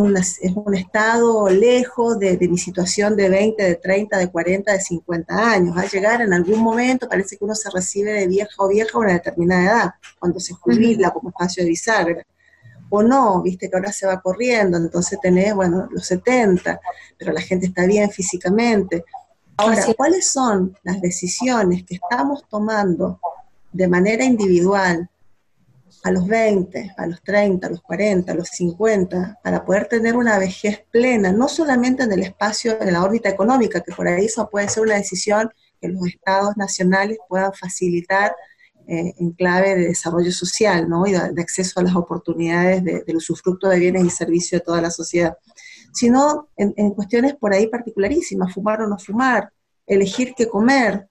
es un estado lejos de, de, mi situación de 20, de 30, de 40, de 50 años. Va a llegar en algún momento, parece que uno se recibe de vieja o vieja a una determinada edad, cuando se jubila como espacio de bisagra. O no, viste que ahora se va corriendo, entonces tenés, bueno, los 70, pero la gente está bien físicamente. Ahora, ¿cuáles son las decisiones que estamos tomando de manera individual a los 20, a los 30, a los 40, a los 50, para poder tener una vejez plena, no solamente en el espacio, en la órbita económica, que por ahí eso puede ser una decisión que los estados nacionales puedan facilitar eh, en clave de desarrollo social, ¿no? Y de, acceso a las oportunidades de, del usufructo de bienes y servicios de toda la sociedad, sino en, en cuestiones por ahí particularísimas, fumar o no fumar, elegir qué comer,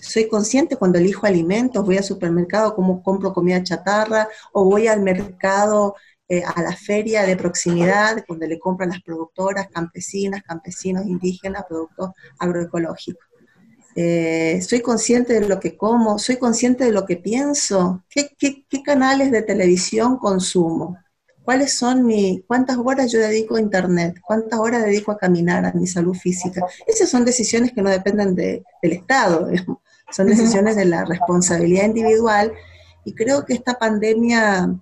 soy consciente cuando elijo alimentos, voy al supermercado, como compro comida chatarra, o voy al mercado, eh, a la feria de proximidad, donde le compran las productoras, campesinas, campesinos, indígenas, productos agroecológicos. Eh, soy consciente de lo que como, soy consciente de lo que pienso, qué, qué canales de televisión consumo, cuáles son mi, cuántas horas yo dedico a internet, cuántas horas dedico a caminar, a mi salud física. Esas son decisiones que no dependen de, del Estado, digamos. Son decisiones de la responsabilidad individual y creo que esta pandemia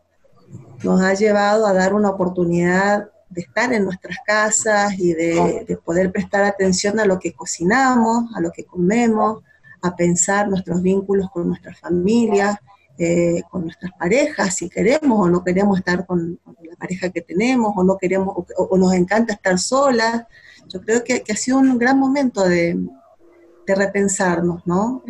nos ha llevado a dar una oportunidad de estar en nuestras casas y de, poder prestar atención a lo que cocinamos, a lo que comemos, a pensar nuestros vínculos con nuestras familias, eh, con nuestras parejas, si queremos o no queremos estar con, la pareja que tenemos, o no queremos, o, nos encanta estar solas. Yo creo que ha sido un gran momento de, de repensarnos, ¿no?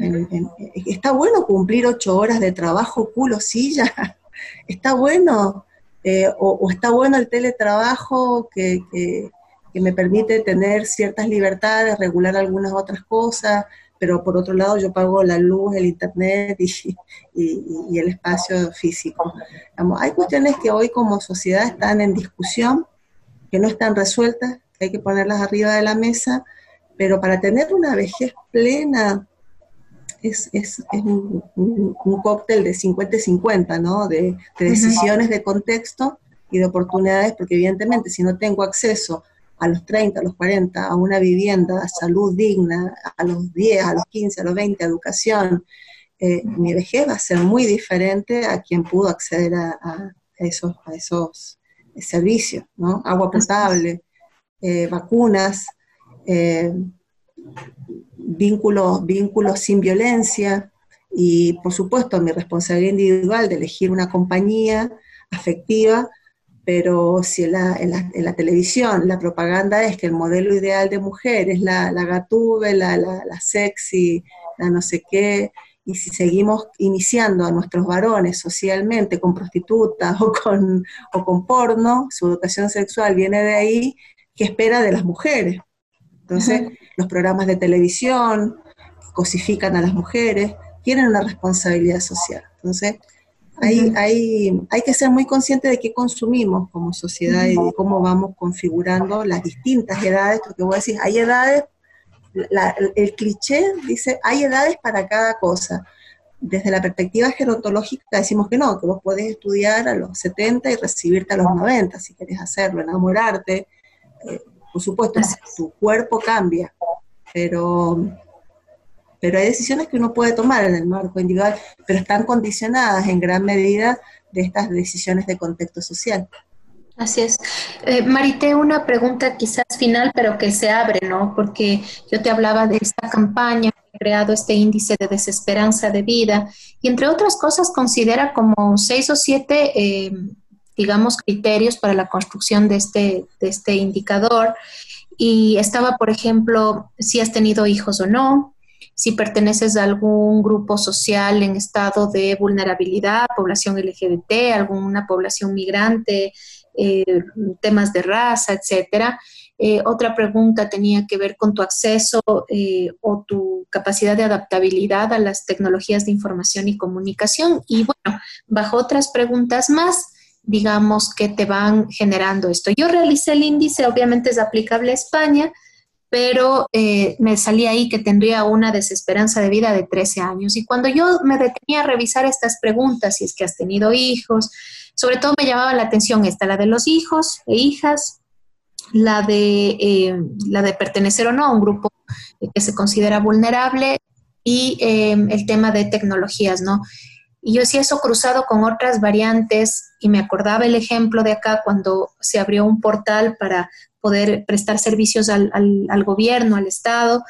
está bueno cumplir ocho horas de trabajo, culo, silla, está bueno, eh, o, está bueno el teletrabajo que, me permite tener ciertas libertades, regular algunas otras cosas, pero por otro lado yo pago la luz, el internet y, el espacio físico. hay cuestiones que hoy como sociedad están en discusión, que no están resueltas, que hay que ponerlas arriba de la mesa, pero para tener una vejez plena es, un, cóctel de 50-50, ¿no? De, decisiones de contexto y de oportunidades, porque evidentemente si no tengo acceso a los 30, a los 40, a una vivienda, a salud digna, a los 10, a los 15, a los 20, a educación, eh, mi vejez va a ser muy diferente a quien pudo acceder a, esos, a esos servicios, ¿no? Agua potable, eh, vacunas, eh, vínculos, vínculos sin violencia y, por supuesto, mi responsabilidad individual de elegir una compañía afectiva, pero si en la, en la, televisión la propaganda es que el modelo ideal de mujer es la, la gatube, la, la, sexy, la no sé qué, y si seguimos iniciando a nuestros varones socialmente con prostitutas o con, o con porno, su educación sexual viene de ahí, ¿qué espera de las mujeres? Entonces, los programas de televisión cosifican a las mujeres, tienen una responsabilidad social. Entonces, hay, hay, hay que ser muy consciente de qué consumimos como sociedad y de cómo vamos configurando las distintas edades, porque voy a decir, hay edades, el cliché dice, hay edades para cada cosa. Desde la perspectiva gerontológica decimos que no, que vos podés estudiar a los 70 y recibirte a los 90 si querés hacerlo, enamorarte, eh, por supuesto, tu cuerpo cambia, pero, pero hay decisiones que uno puede tomar en el marco individual, pero están condicionadas en gran medida de estas decisiones de contexto social. Así es. Eh, Marité, una pregunta quizás final, pero que se abre, ¿no? Porque yo te hablaba de esta campaña que ha creado este índice de desesperanza de vida y entre otras cosas considera como seis o siete eh, digamos, criterios para la construcción de este, de este indicador. Y estaba, por ejemplo, si has tenido hijos o no, si perteneces a algún grupo social en estado de vulnerabilidad, población LGBT, alguna población migrante, eh, temas de raza, etcétera. Eh, otra pregunta tenía que ver con tu acceso eh, o tu capacidad de adaptabilidad a las tecnologías de información y comunicación. Y bueno, bajo otras preguntas más, digamos, que te van generando esto. Yo realicé el índice, obviamente es aplicable a España, pero eh, me salía ahí que tendría una desesperanza de vida de 13 años. Y cuando yo me detenía a revisar estas preguntas, si es que has tenido hijos, sobre todo me llamaba la atención esta, la de los hijos e hijas, la de, eh, la de pertenecer o no a un grupo que se considera vulnerable y eh, el tema de tecnologías, ¿no? Y yo hacía eso cruzado con otras variantes y me acordaba el ejemplo de acá cuando se abrió un portal para poder prestar servicios al, gobierno, al Estado.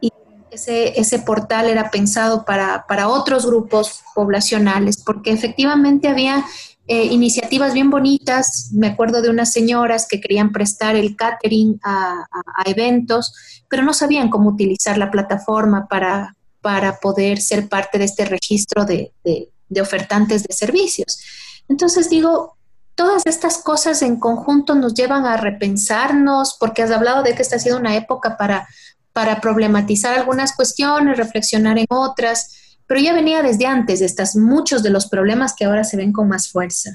Y ese, ese portal era pensado para, otros grupos poblacionales, porque efectivamente había eh, iniciativas bien bonitas. Me acuerdo de unas señoras que querían prestar el catering a, eventos, pero no sabían cómo utilizar la plataforma para, para poder ser parte de este registro de, de ofertantes de servicios. Entonces digo, todas estas cosas en conjunto nos llevan a repensarnos, porque has hablado de que esta ha sido una época para, para problematizar algunas cuestiones, reflexionar en otras, pero ya venía desde antes estas, muchos de los problemas que ahora se ven con más fuerza.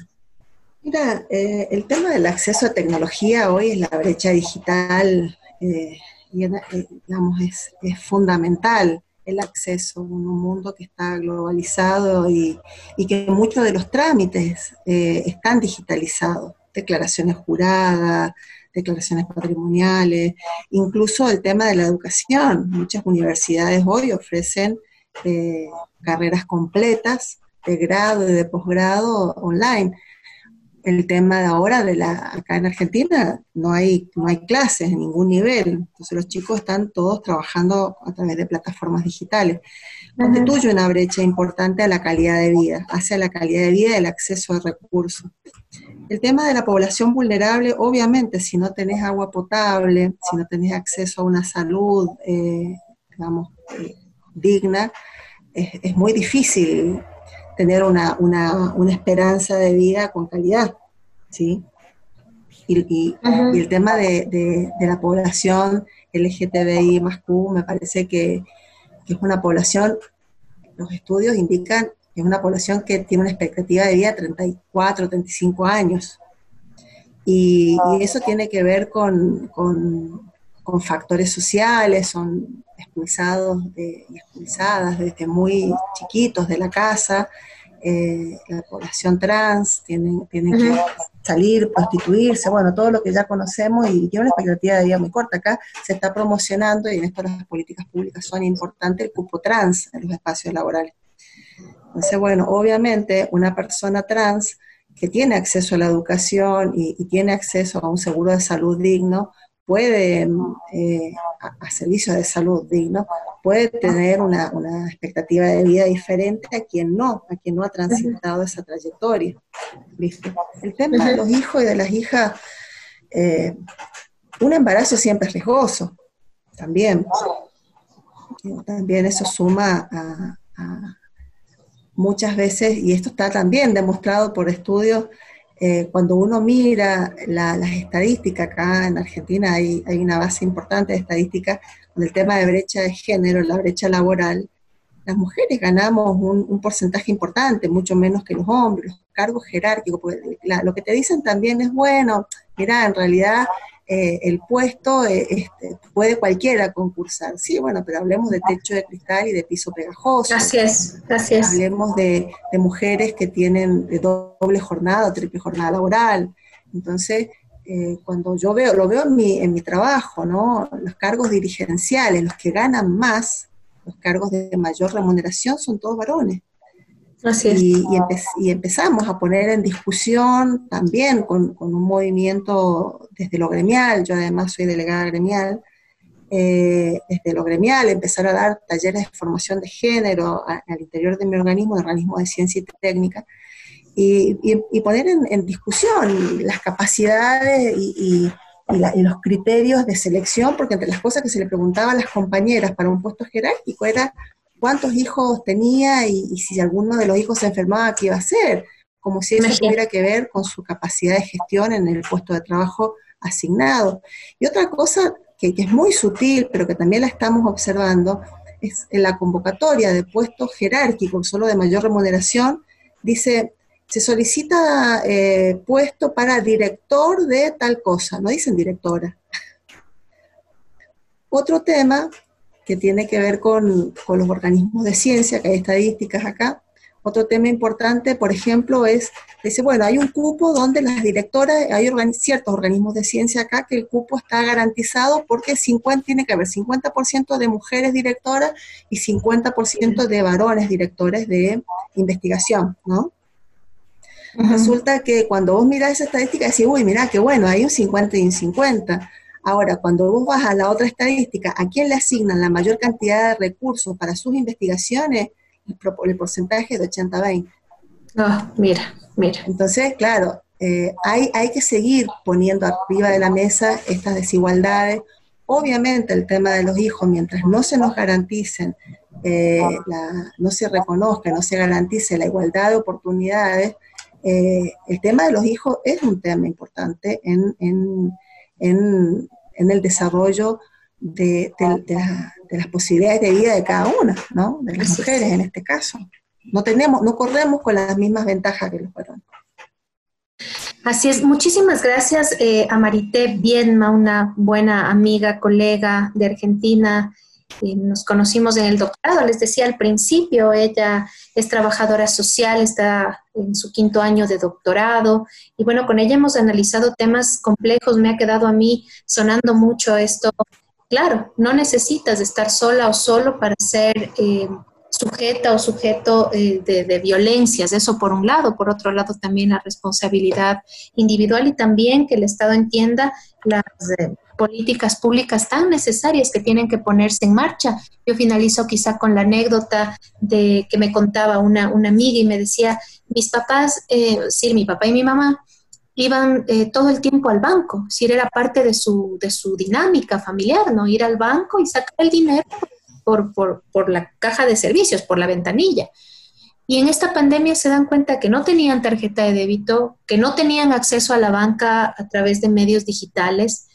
Mira, eh, el tema del acceso a tecnología hoy es la brecha digital, eh, y, eh, digamos, es fundamental el acceso en un mundo que está globalizado y, que muchos de los trámites eh, están digitalizados, declaraciones juradas, declaraciones patrimoniales, incluso el tema de la educación. Muchas universidades hoy ofrecen eh, carreras completas de grado y de posgrado online el tema de ahora de la acá en Argentina no hay no hay clases en ningún nivel. Entonces los chicos están todos trabajando a través de plataformas digitales. Constituye una brecha importante a la calidad de vida hacia la calidad de vida y el acceso a recursos. El tema de la población vulnerable obviamente si no tenés agua potable si no tenés acceso a una salud eh, digamos eh, digna es muy difícil tener una, una, una esperanza de vida con calidad, ¿sí? Y, el tema de, de, la población LGTBI más Q me parece que, que, es una población, los estudios indican que es una población que tiene una expectativa de vida de 34, 35 años. Y, y eso tiene que ver con, con, con factores sociales, son expulsados y expulsadas desde muy chiquitos de la casa, eh, la población trans, tienen, tienen que salir, prostituirse, bueno, todo lo que ya conocemos y tiene una expectativa de vida muy corta. Acá se está promocionando y en esto las políticas públicas son importantes el cupo trans en los espacios laborales. Entonces, bueno, obviamente una persona trans que tiene acceso a la educación y, y tiene acceso a un seguro de salud digno, puede, eh, a, servicio de salud digno, puede tener una, expectativa de vida diferente a quien no, a quien no ha transitado esa trayectoria. El tema de los hijos y de las hijas, eh, un embarazo siempre es riesgoso, también. También eso suma a, a muchas veces, y esto está también demostrado por estudios, eh, cuando uno mira las estadísticas, acá en Argentina hay, una base importante de estadísticas con el tema de brecha de género, la brecha laboral, las mujeres ganamos un, porcentaje importante, mucho menos que los hombres, los cargos jerárquicos, porque lo que te dicen también es, bueno, mira, en realidad eh, el puesto eh, este, puede cualquiera concursar. Sí, bueno, pero hablemos de techo de cristal y de piso pegajoso. Gracias, gracias. Hablemos de, mujeres que tienen doble jornada triple jornada laboral. Entonces, eh, cuando yo veo, lo veo en mi, en mi trabajo, ¿no? Los cargos dirigenciales, los que ganan más, los cargos de mayor remuneración son todos varones. Y, empezamos a poner en discusión también con, un movimiento desde lo gremial, yo además soy delegada gremial, eh, desde lo gremial, empezar a dar talleres de formación de género al interior de mi organismo, de organismo de ciencia y técnica, y, poner en, discusión las capacidades y, los criterios de selección, porque entre las cosas que se le preguntaban a las compañeras para un puesto jerárquico era cuántos hijos tenía y, si alguno de los hijos se enfermaba, qué iba a hacer, como si eso tuviera que ver con su capacidad de gestión en el puesto de trabajo asignado. Y otra cosa que, es muy sutil, pero que también la estamos observando, es en la convocatoria de puestos jerárquicos, solo de mayor remuneración, dice, se solicita eh, puesto para director de tal cosa, no dicen directora. Otro tema que tiene que ver con, con, los organismos de ciencia, que hay estadísticas acá. Otro tema importante, por ejemplo, es, dice, bueno, hay un cupo donde las directoras, hay ciertos organismos de ciencia acá que el cupo está garantizado porque 50, tiene que haber 50% de mujeres directoras y 50% de varones directores de investigación, ¿no? Resulta que cuando vos mirás esa estadística, decís, uy, mira, qué bueno, hay un 50 y un 50 Ahora, cuando vos vas a la otra estadística, ¿a quién le asignan la mayor cantidad de recursos para sus investigaciones? El, porcentaje es de 80-20. Ah, mira, mira. Entonces, claro, eh, hay, hay que seguir poniendo arriba de la mesa estas desigualdades. Obviamente el tema de los hijos, mientras no se nos garanticen eh, no se reconozca, no se garantice la igualdad de oportunidades, eh, el tema de los hijos es un tema importante en, el desarrollo de, las posibilidades de vida de cada una, ¿no? De las mujeres en este caso. No tenemos, no corremos con las mismas ventajas que los varones. Así es, muchísimas gracias eh, a Marité Bienma, una buena amiga, colega de Argentina. Nos conocimos en el doctorado, les decía al principio, ella es trabajadora social, está en su quinto año de doctorado y bueno, con ella hemos analizado temas complejos, me ha quedado a mí sonando mucho esto. Claro, no necesitas estar sola o solo para ser eh, sujeta o sujeto eh, de, violencias, eso por un lado, por otro lado también la responsabilidad individual y también que el Estado entienda las eh, políticas públicas tan necesarias que tienen que ponerse en marcha. Yo finalizo quizá con la anécdota de que me contaba una, amiga y me decía, mis papás, eh, sí, mi papá y mi mamá, iban todo el tiempo al banco, si era parte de su, de su dinámica familiar, ¿no? Ir al banco y sacar el dinero por, la caja de servicios, por la ventanilla. Y en esta pandemia se dan cuenta que no tenían tarjeta de débito, que no tenían acceso a la banca a través de medios digitales.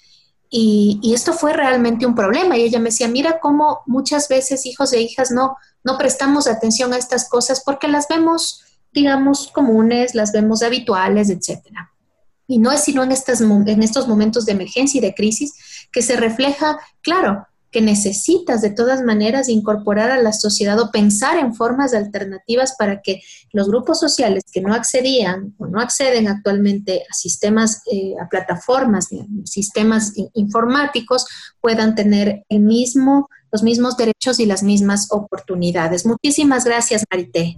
Y, esto fue realmente un problema. Y ella me decía, mira cómo muchas veces hijos e hijas no, no prestamos atención a estas cosas porque las vemos, digamos, comunes, las vemos habituales, etc. Y no es sino en, estas, en estos momentos de emergencia y de crisis que se refleja, claro, que necesitas de todas maneras incorporar a la sociedad o pensar en formas alternativas para que los grupos sociales que no accedían o no acceden actualmente a sistemas, eh, a plataformas, sistemas informáticos, puedan tener el mismo, los mismos derechos y las mismas oportunidades. Muchísimas gracias, Marité.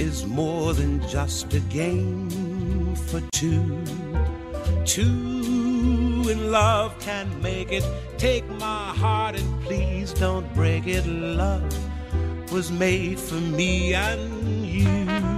is more than just a game for two. Two in love can make it. Take my heart and please don't break it. Love was made for me and you.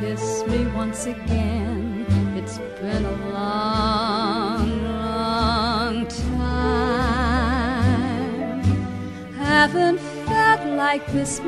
kiss me once again. It's been a long, long time. Haven't felt like this,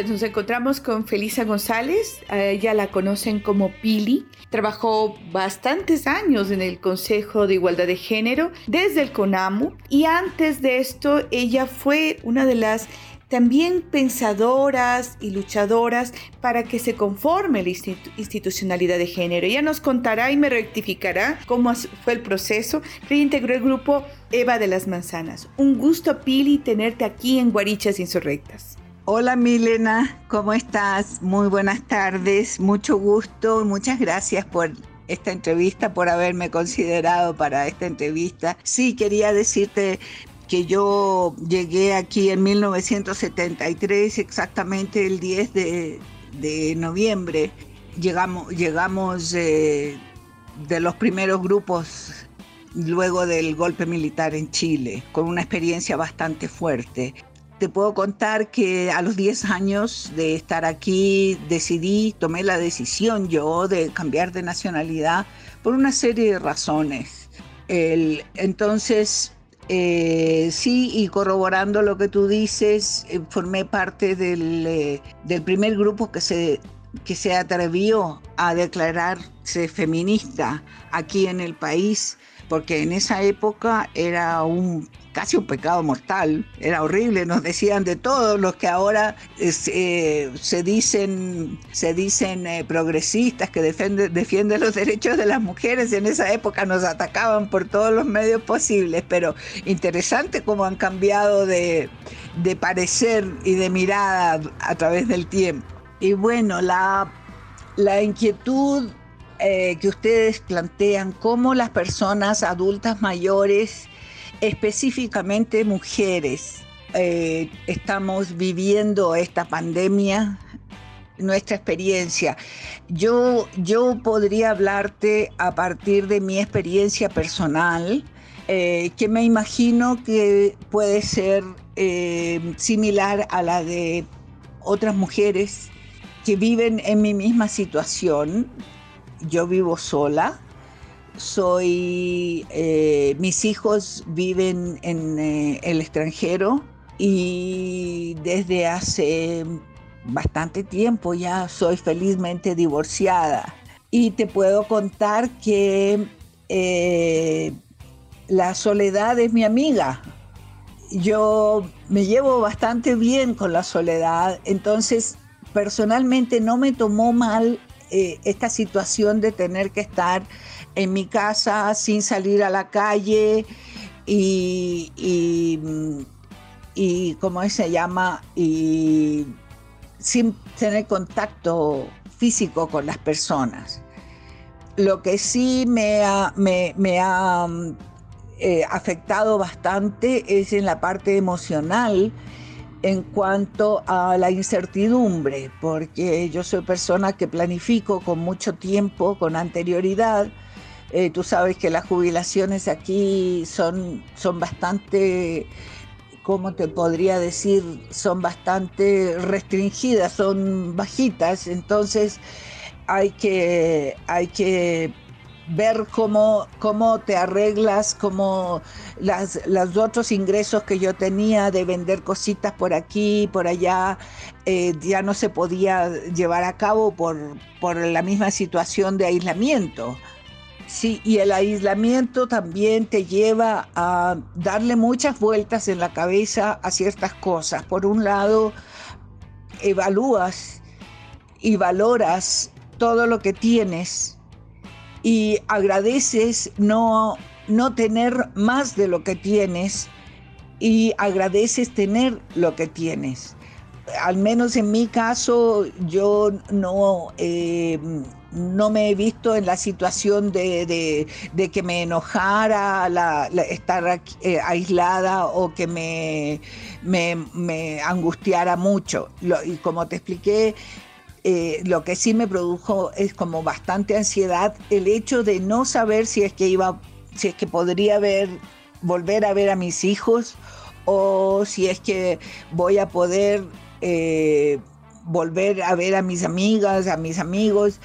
tardes, nos encontramos con Felisa González, a ella la conocen como Pili, trabajó bastantes años en el Consejo de Igualdad de Género desde el CONAMU y antes de esto ella fue una de las también pensadoras y luchadoras para que se conforme la institu- institucionalidad de género. Ella nos contará y me rectificará cómo fue el proceso, pero ella integró el grupo Eva de las Manzanas. Un gusto, Pili, tenerte aquí en Guarichas Insurrectas. Hola Milena, ¿cómo estás? Muy buenas tardes, mucho gusto, muchas gracias por esta entrevista, por haberme considerado para esta entrevista. Sí, quería decirte que yo llegué aquí en 1973, exactamente el 10 de, noviembre. Llegamos, llegamos eh, de los primeros grupos luego del golpe militar en Chile, con una experiencia bastante fuerte. Te puedo contar que a los 10 años de estar aquí decidí, tomé la decisión yo de cambiar de nacionalidad por una serie de razones. Entonces, eh, sí, y corroborando lo que tú dices, eh, formé parte del, eh, del primer grupo que se, que se atrevió a declararse feminista aquí en el país, porque en esa época era un casi un pecado mortal, era horrible, nos decían de todos los que ahora eh, se, se dicen, se dicen eh, progresistas que defienden, los derechos de las mujeres, en esa época nos atacaban por todos los medios posibles, pero interesante cómo han cambiado de, de parecer y de mirada a través del tiempo. Y bueno, la, la inquietud eh, que ustedes plantean, cómo las personas adultas mayores, específicamente mujeres, eh, estamos viviendo esta pandemia, nuestra experiencia. Yo, yo podría hablarte a partir de mi experiencia personal, eh, que me imagino que puede ser eh, similar a la de otras mujeres que viven en mi misma situación. Yo vivo sola, soy, eh, mis hijos viven en eh, el extranjero y desde hace bastante tiempo ya soy felizmente divorciada. Y te puedo contar que eh, la soledad es mi amiga. Yo me llevo bastante bien con la soledad, entonces personalmente no me tomó mal esta situación de tener que estar en mi casa sin salir a la calle y, y, ¿cómo se llama? Y sin tener contacto físico con las personas. Lo que sí me ha, me, ha eh, afectado bastante es en la parte emocional en cuanto a la incertidumbre, porque yo soy persona que planifico con mucho tiempo, con anterioridad. Eh, tú sabes que las jubilaciones aquí son, son bastante, ¿cómo te podría decir? Son bastante restringidas, son bajitas, entonces hay que, hay que ver cómo, cómo te arreglas, cómo las, los otros ingresos que yo tenía de vender cositas por aquí, por allá, eh, ya no se podía llevar a cabo por, por la misma situación de aislamiento. Sí, y el aislamiento también te lleva a darle muchas vueltas en la cabeza a ciertas cosas. Por un lado, evalúas y valoras todo lo que tienes y agradeces no, no tener más de lo que tienes y agradeces tener lo que tienes. Al menos en mi caso, yo no, eh, no me he visto en la situación de, que me enojara estar eh, aislada o que me, me, angustiara mucho. y como te expliqué, eh, lo que sí me produjo es como bastante ansiedad el hecho de no saber si es que iba, si es que podría ver, volver a ver a mis hijos o si es que voy a poder eh, volver a ver a mis amigas, a mis amigos.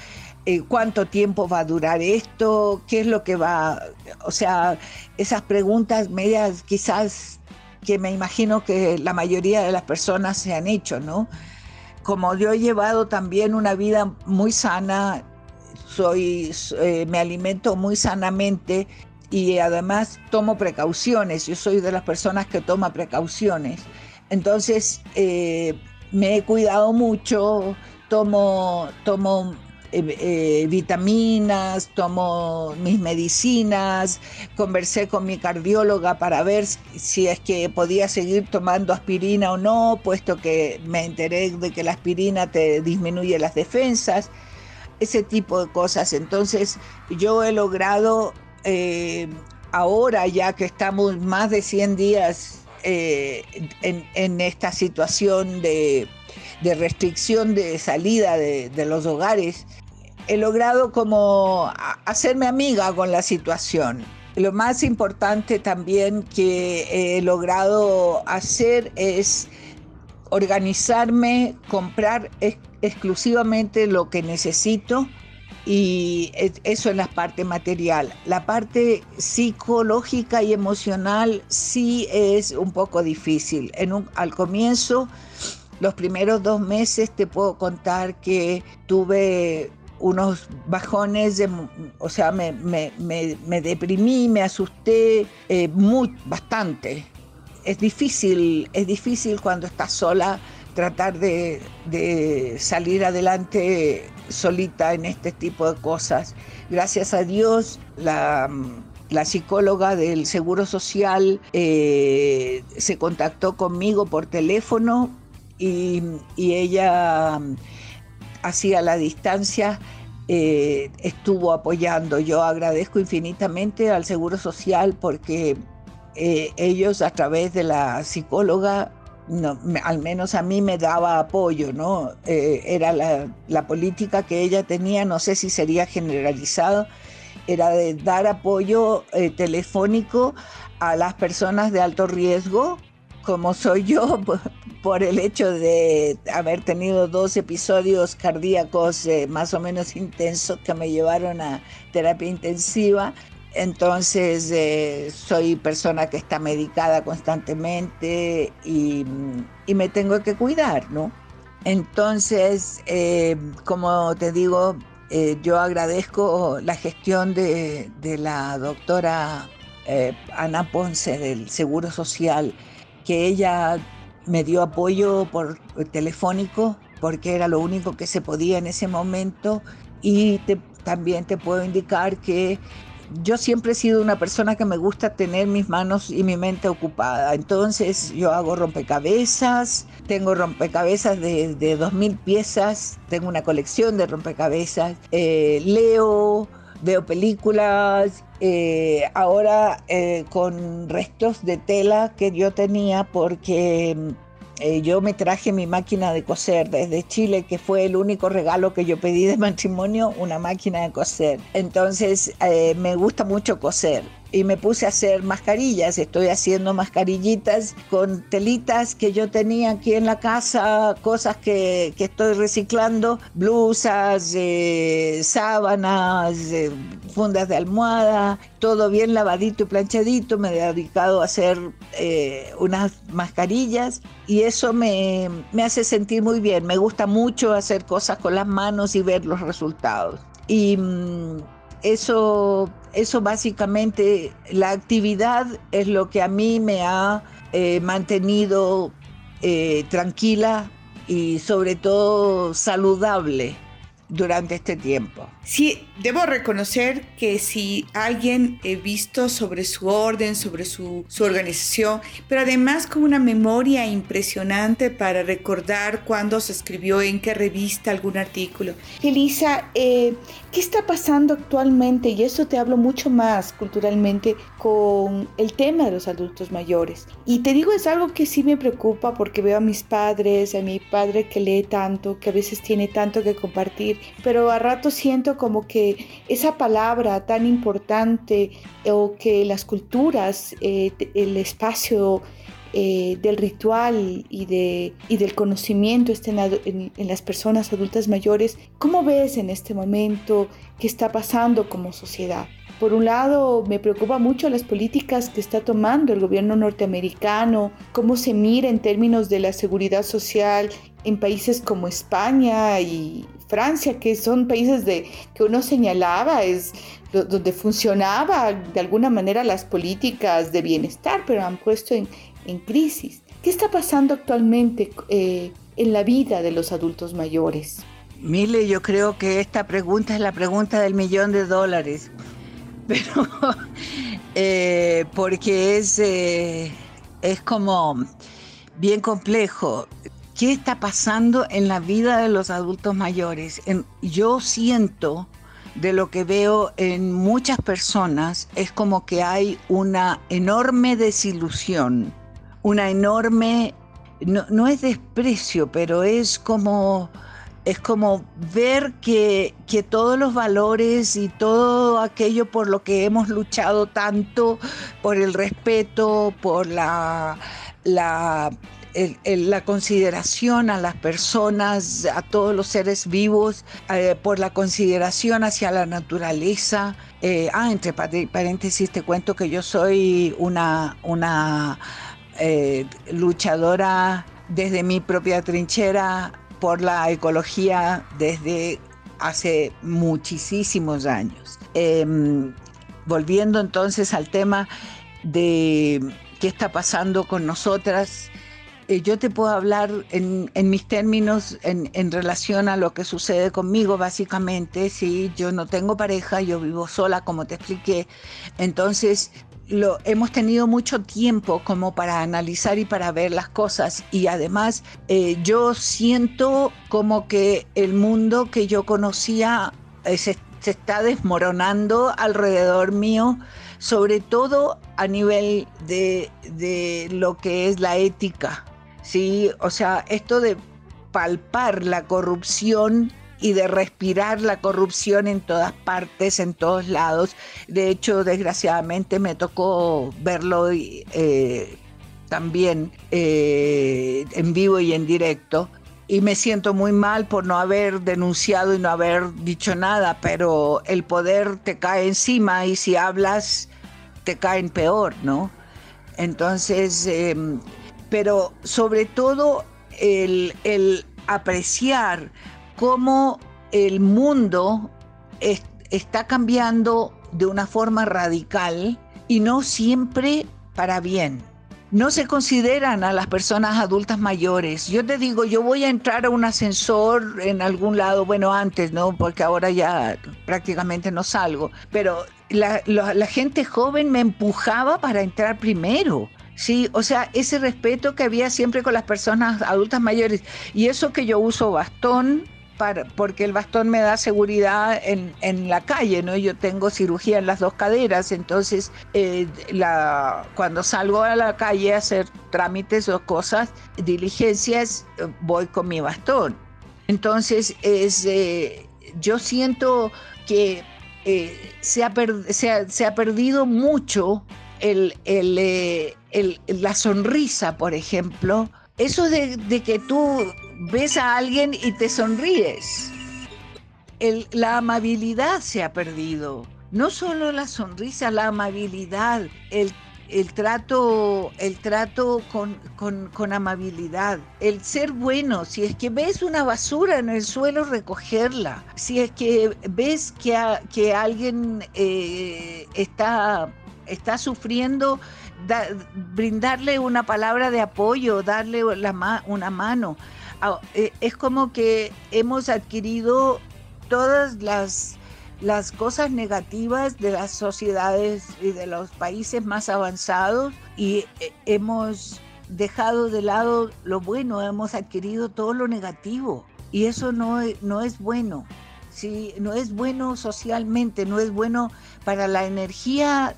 Eh, cuánto tiempo va a durar esto, qué es lo que va, o sea, esas preguntas medias quizás que me imagino que la mayoría de las personas se han hecho, ¿no? como yo he llevado también una vida muy sana, soy, eh, me alimento muy sanamente y además tomo precauciones. Yo soy de las personas que toma precauciones. Entonces eh, me he cuidado mucho, tomo, tomo eh, eh, vitaminas, tomo mis medicinas, conversé con mi cardióloga para ver si es que podía seguir tomando aspirina o no, puesto que me enteré de que la aspirina te disminuye las defensas, ese tipo de cosas. Entonces yo he logrado, eh, ahora ya que estamos más de 100 días en, esta situación de, restricción de salida de, los hogares, he logrado como hacerme amiga con la situación. Lo más importante también que he logrado hacer es organizarme, comprar exclusivamente lo que necesito y eso es la parte material. La parte psicológica y emocional sí es un poco difícil. En un, al comienzo, los primeros dos meses te puedo contar que tuve unos bajones, de, o sea, me, deprimí, me asusté eh, bastante. Es difícil, es difícil cuando estás sola tratar de, salir adelante solita en este tipo de cosas. Gracias a Dios, la, psicóloga del Seguro Social eh, se contactó conmigo por teléfono y, y ella así a la distancia eh, estuvo apoyando. Yo agradezco infinitamente al Seguro Social porque eh, ellos a través de la psicóloga, al menos a mí me daba apoyo, ¿no? Eh, era la, la, política que ella tenía, no sé si sería generalizado, era de dar apoyo telefónico a las personas de alto riesgo como soy yo, por el hecho de haber tenido dos episodios cardíacos eh, más o menos intensos que me llevaron a terapia intensiva. Entonces eh, soy persona que está medicada constantemente y, me tengo que cuidar, ¿no? Entonces, eh, como te digo, yo agradezco la gestión de la doctora Ana Ponce del Seguro Social que ella me dio apoyo por telefónico porque era lo único que se podía en ese momento y también te puedo indicar que yo siempre he sido una persona que me gusta tener mis manos y mi mente ocupada. Entonces yo hago rompecabezas, tengo rompecabezas de, de 2.000 piezas, tengo una colección de rompecabezas, eh, leo, veo películas, eh, ahora eh, con restos de tela que yo tenía porque eh, yo me traje mi máquina de coser desde Chile, que fue el único regalo que yo pedí de matrimonio, una máquina de coser. Entonces me gusta mucho coser y me puse a hacer mascarillas. Estoy haciendo mascarillitas con telitas que yo tenía aquí en la casa, cosas que, que estoy reciclando, blusas, eh, sábanas, eh, fundas de almohada, todo bien lavadito y planchadito. Me he dedicado a hacer eh, unas mascarillas y eso me, me hace sentir muy bien. Me gusta mucho hacer cosas con las manos y ver los resultados. Y mm, eso, eso básicamente, la actividad es lo que a mí me ha eh, mantenido eh, tranquila y sobre todo saludable durante este tiempo. Sí, debo reconocer que si alguien he visto sobre su orden, sobre su, su, organización, pero además con una memoria impresionante para recordar cuándo se escribió, en qué revista, algún artículo. Elisa, eh, ¿qué está pasando actualmente? Y eso te hablo mucho más culturalmente con el tema de los adultos mayores. Y te digo, es algo que sí me preocupa porque veo a mis padres, a mi padre que lee tanto, que a veces tiene tanto que compartir, pero a rato siento como que esa palabra tan importante o que las culturas, eh, el espacio eh, del ritual y, de, y del conocimiento estén en, en, las personas adultas mayores, ¿cómo ves en este momento qué está pasando como sociedad? Por un lado, me preocupa mucho las políticas que está tomando el gobierno norteamericano, cómo se mira en términos de la seguridad social en países como España y Francia, que son países de, que uno señalaba, es donde funcionaba de alguna manera las políticas de bienestar, pero han puesto en, en crisis. ¿Qué está pasando actualmente eh, en la vida de los adultos mayores? Mile, yo creo que esta pregunta es la pregunta del millón de dólares, pero eh, porque es, eh, es como bien complejo. ¿Qué está pasando en la vida de los adultos mayores? Yo siento de lo que veo en muchas personas es como que hay una enorme desilusión, una enorme, no, no es desprecio, pero es como, es como ver que, que, todos los valores y todo aquello por lo que hemos luchado tanto, por el respeto, por la la consideración a las personas, a todos los seres vivos, eh, por la consideración hacia la naturaleza. Eh, ah, entre paréntesis te cuento que yo soy una, una eh, luchadora desde mi propia trinchera por la ecología desde hace muchísimos años. Em, volviendo entonces al tema de qué está pasando con nosotras, eh, yo te puedo hablar en, en mis términos en, en, relación a lo que sucede conmigo, básicamente. Sí, yo no tengo pareja, yo vivo sola, como te expliqué. Entonces, lo, hemos tenido mucho tiempo como para analizar y para ver las cosas. Y además, eh, yo siento como que el mundo que yo conocía eh, se, se está desmoronando alrededor mío sobre todo a nivel de, de, lo que es la ética, ¿sí? O sea, esto de palpar la corrupción y de respirar la corrupción en todas partes, en todos lados. De hecho, desgraciadamente me tocó verlo eh, también eh, en vivo y en directo. Y me siento muy mal por no haber denunciado y no haber dicho nada, pero el poder te cae encima y si hablas te caen peor, ¿no? Entonces, eh, pero sobre todo el, el apreciar cómo el mundo es, está cambiando de una forma radical y no siempre para bien. no se consideran a las personas adultas mayores. Yo te digo, yo voy a entrar a un ascensor en algún lado, bueno, antes, ¿no? Porque ahora ya prácticamente no salgo, pero la, la gente joven me empujaba para entrar primero. Sí, o sea, ese respeto que había siempre con las personas adultas mayores. Y eso que yo uso bastón, porque el bastón me da seguridad en, en, la calle, ¿no? Yo tengo cirugía en las dos caderas, entonces eh, cuando salgo a la calle a hacer trámites o cosas, diligencias, voy con mi bastón. Entonces, es, eh, yo siento que eh, se, ha se, se, ha perdido mucho el, el, la sonrisa, por ejemplo, eso de, de que tú ves a alguien y te sonríes. la amabilidad se ha perdido. No solo la sonrisa, la amabilidad, el, trato, el trato con, con, amabilidad, el ser bueno. Si es que ves una basura en el suelo, recogerla. Si es que ves que, que alguien eh, está, está sufriendo, brindarle una palabra de apoyo, darle la una mano. Ah, eh, es como que hemos adquirido todas las, las cosas negativas de las sociedades y de los países más avanzados y eh, hemos dejado de lado lo bueno, hemos adquirido todo lo negativo y eso no, no es bueno. Sí, no es bueno socialmente, no es bueno para la energía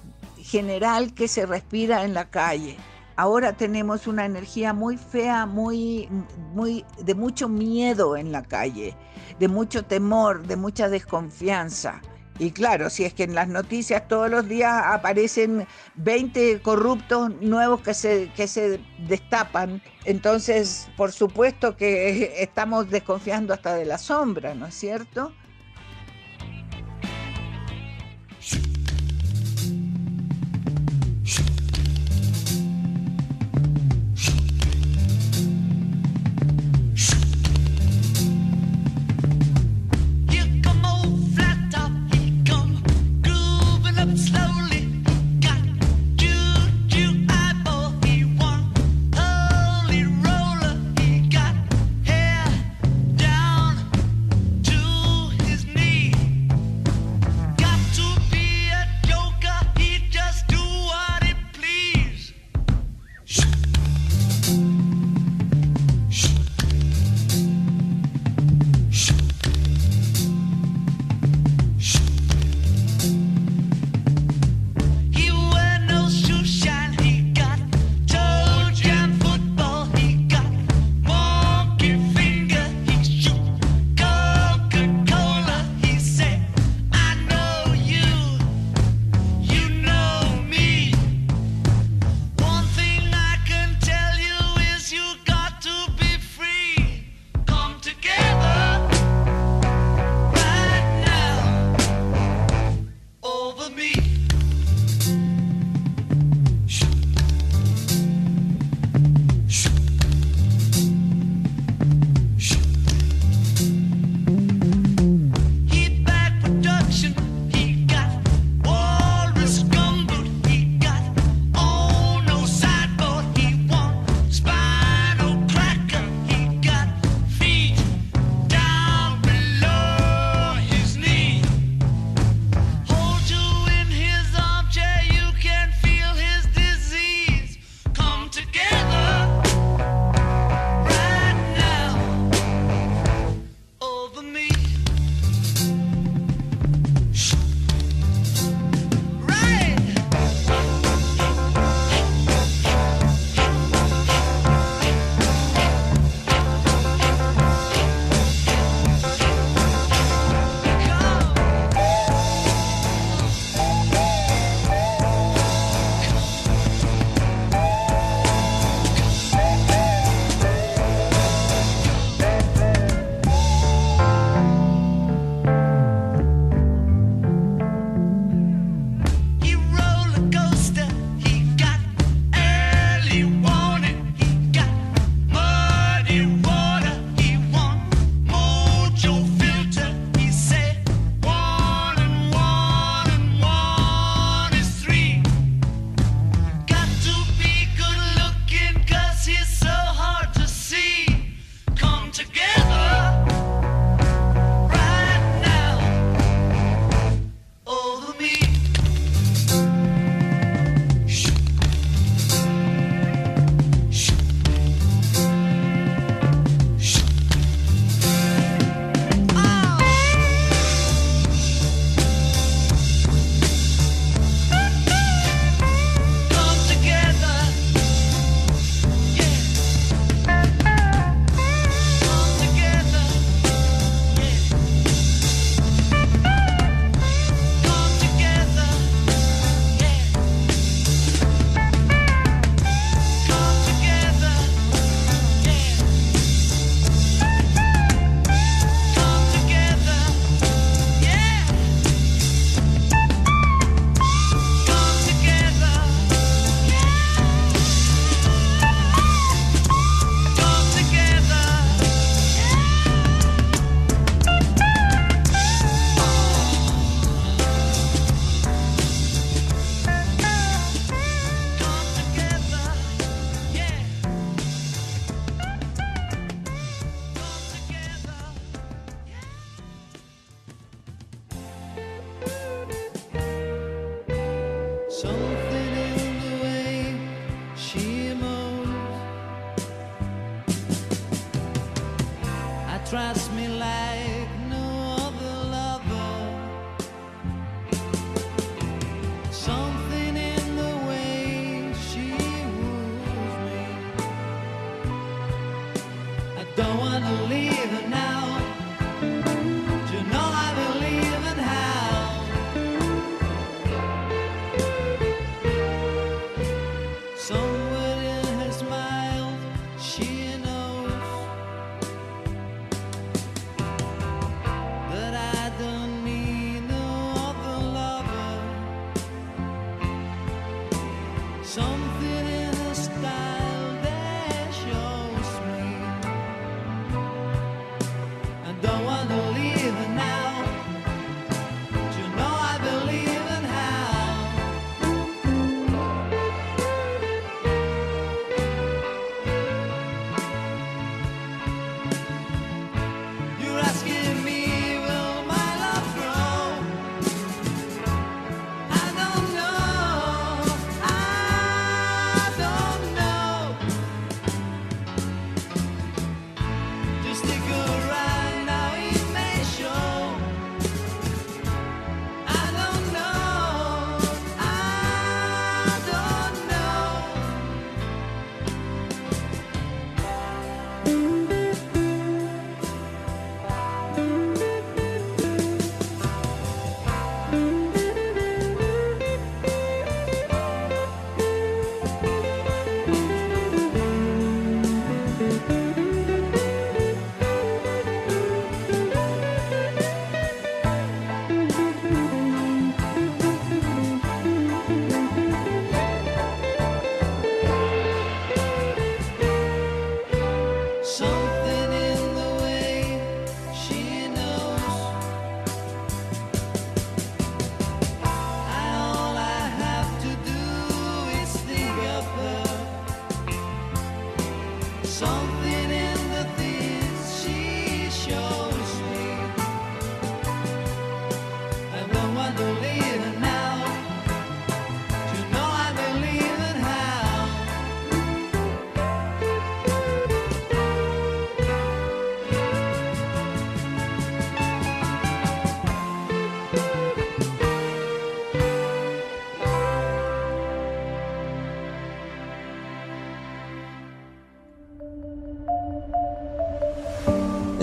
general que se respira en la calle. Ahora tenemos una energía muy fea, muy, muy de mucho miedo en la calle, de mucho temor, de mucha desconfianza. Y claro, si es que en las noticias todos los días aparecen 20 corruptos nuevos que se, que se destapan, entonces por supuesto que estamos desconfiando hasta de la sombra, ¿no es cierto?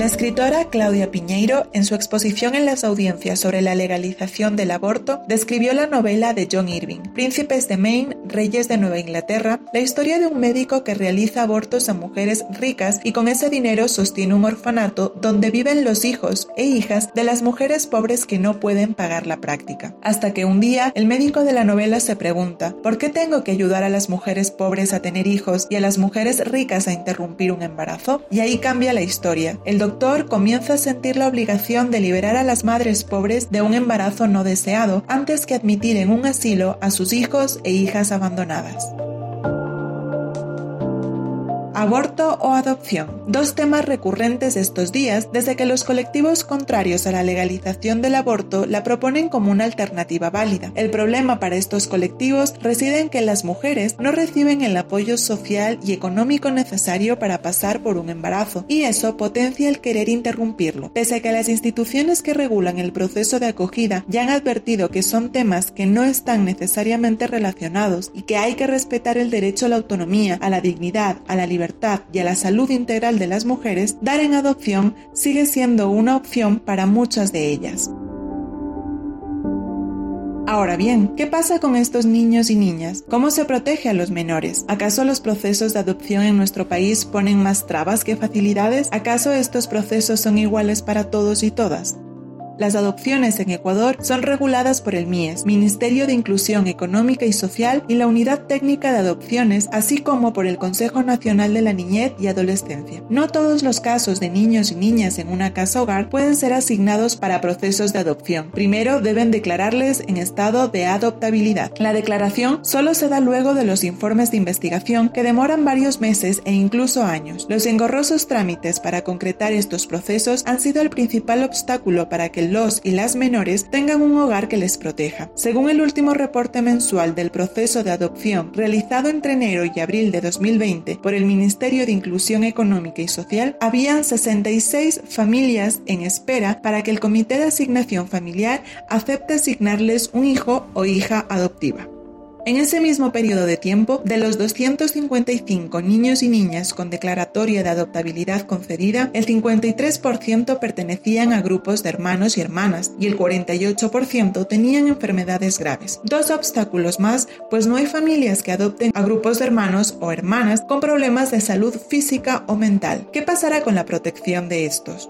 La escritora Claudia Piñeiro, en su exposición en las audiencias sobre la legalización del aborto, describió la novela de John Irving, Príncipes de Maine, Reyes de Nueva Inglaterra, la historia de un médico que realiza abortos a mujeres ricas y con ese dinero sostiene un orfanato donde viven los hijos e hijas de las mujeres pobres que no pueden pagar la práctica. Hasta que un día el médico de la novela se pregunta, ¿por qué tengo que ayudar a las mujeres pobres a tener hijos y a las mujeres ricas a interrumpir un embarazo? Y ahí cambia la historia. El doctor comienza a sentir la obligación de liberar a las madres pobres de un embarazo no deseado antes que admitir en un asilo a sus hijos e hijas abandonadas abandonadas. Aborto o adopción. Dos temas recurrentes estos días desde que los colectivos contrarios a la legalización del aborto la proponen como una alternativa válida. El problema para estos colectivos reside en que las mujeres no reciben el apoyo social y económico necesario para pasar por un embarazo y eso potencia el querer interrumpirlo. Pese a que las instituciones que regulan el proceso de acogida ya han advertido que son temas que no están necesariamente relacionados y que hay que respetar el derecho a la autonomía, a la dignidad, a la libertad y a la salud integral de las mujeres, dar en adopción sigue siendo una opción para muchas de ellas. Ahora bien, ¿qué pasa con estos niños y niñas? ¿Cómo se protege a los menores? ¿Acaso los procesos de adopción en nuestro país ponen más trabas que facilidades? ¿Acaso estos procesos son iguales para todos y todas? Las adopciones en Ecuador son reguladas por el MIES, Ministerio de Inclusión Económica y Social, y la Unidad Técnica de Adopciones, así como por el Consejo Nacional de la Niñez y Adolescencia. No todos los casos de niños y niñas en una casa hogar pueden ser asignados para procesos de adopción. Primero deben declararles en estado de adoptabilidad. La declaración solo se da luego de los informes de investigación que demoran varios meses e incluso años. Los engorrosos trámites para concretar estos procesos han sido el principal obstáculo para que los y las menores tengan un hogar que les proteja. Según el último reporte mensual del proceso de adopción realizado entre enero y abril de 2020 por el Ministerio de Inclusión Económica y Social, habían 66 familias en espera para que el Comité de Asignación Familiar acepte asignarles un hijo o hija adoptiva. En ese mismo periodo de tiempo, de los 255 niños y niñas con declaratoria de adoptabilidad concedida, el 53% pertenecían a grupos de hermanos y hermanas y el 48% tenían enfermedades graves. Dos obstáculos más, pues no hay familias que adopten a grupos de hermanos o hermanas con problemas de salud física o mental. ¿Qué pasará con la protección de estos?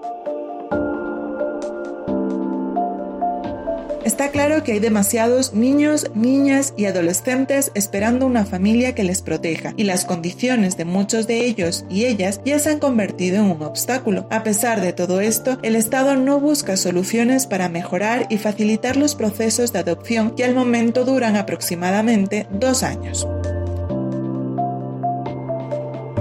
Está claro que hay demasiados niños, niñas y adolescentes esperando una familia que les proteja y las condiciones de muchos de ellos y ellas ya se han convertido en un obstáculo. A pesar de todo esto, el Estado no busca soluciones para mejorar y facilitar los procesos de adopción que al momento duran aproximadamente dos años.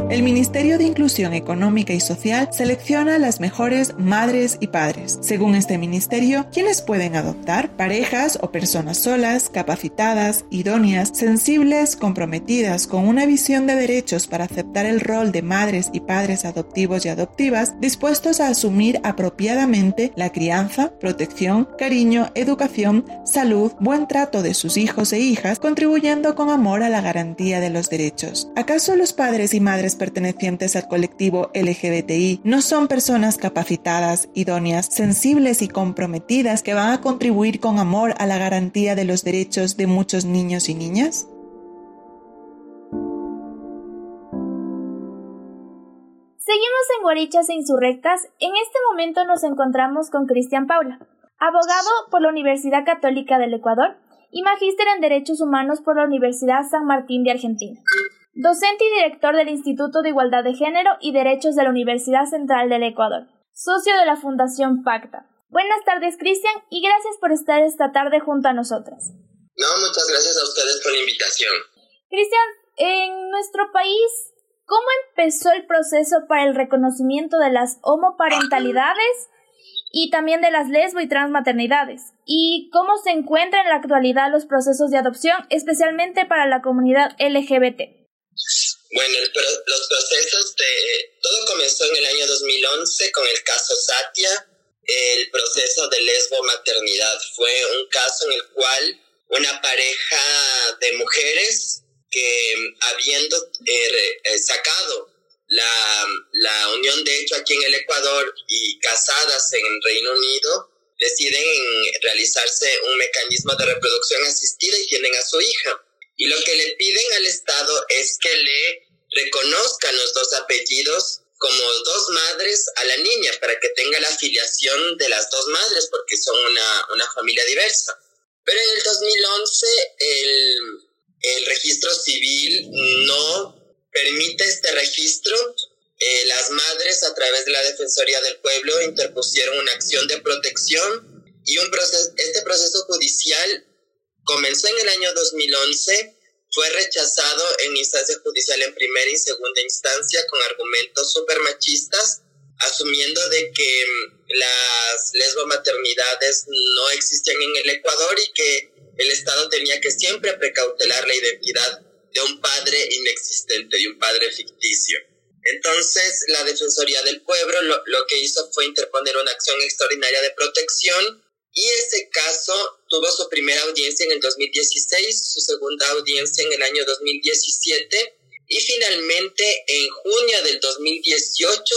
El Ministerio de Inclusión Económica y Social selecciona las mejores madres y padres. Según este ministerio, ¿quiénes pueden adoptar? Parejas o personas solas, capacitadas, idóneas, sensibles, comprometidas, con una visión de derechos para aceptar el rol de madres y padres adoptivos y adoptivas, dispuestos a asumir apropiadamente la crianza, protección, cariño, educación, salud, buen trato de sus hijos e hijas, contribuyendo con amor a la garantía de los derechos. ¿Acaso los padres y madres pertenecientes al colectivo LGBTI no son personas capacitadas, idóneas, sensibles y comprometidas que van a contribuir con amor a la garantía de los derechos de muchos niños y niñas? Seguimos en Guarichas e Insurrectas. En este momento nos encontramos con Cristian Paula, abogado por la Universidad Católica del Ecuador y magíster en Derechos Humanos por la Universidad San Martín de Argentina docente y director del Instituto de Igualdad de Género y Derechos de la Universidad Central del Ecuador, socio de la Fundación Pacta. Buenas tardes, Cristian, y gracias por estar esta tarde junto a nosotras. No, muchas gracias a ustedes por la invitación. Cristian, en nuestro país, ¿cómo empezó el proceso para el reconocimiento de las homoparentalidades y también de las lesbo y transmaternidades? ¿Y cómo se encuentran en la actualidad los procesos de adopción, especialmente para la comunidad LGBT? Bueno, los procesos de... Todo comenzó en el año 2011 con el caso Satia, el proceso de lesbo-maternidad. Fue un caso en el cual una pareja de mujeres que habiendo eh, eh, sacado la, la, unión de hecho aquí en el Ecuador y casadas en Reino Unido, deciden realizarse un mecanismo de reproducción asistida y tienen a su hija. Y lo que le piden al Estado es que le reconozcan los dos apellidos como dos madres a la niña para que tenga la afiliación de las dos madres porque son una, una familia diversa. Pero en el 2011 el, el registro civil no permite este registro. Eh, las madres a través de la Defensoría del Pueblo interpusieron una acción de protección y un proceso, este proceso judicial comenzó en el año 2011, fue rechazado en instancia judicial en primera y segunda instancia con argumentos super machistas, asumiendo de que mm, las lesbomaternidades no existían en el Ecuador y que el Estado tenía que siempre precautelar la identidad de un padre inexistente, de un padre ficticio. Entonces, la Defensoría del Pueblo lo, lo que hizo fue interponer una acción extraordinaria de protección y ese caso tuvo su primera audiencia en el 2016, su segunda audiencia en el año 2017 y finalmente en junio del 2018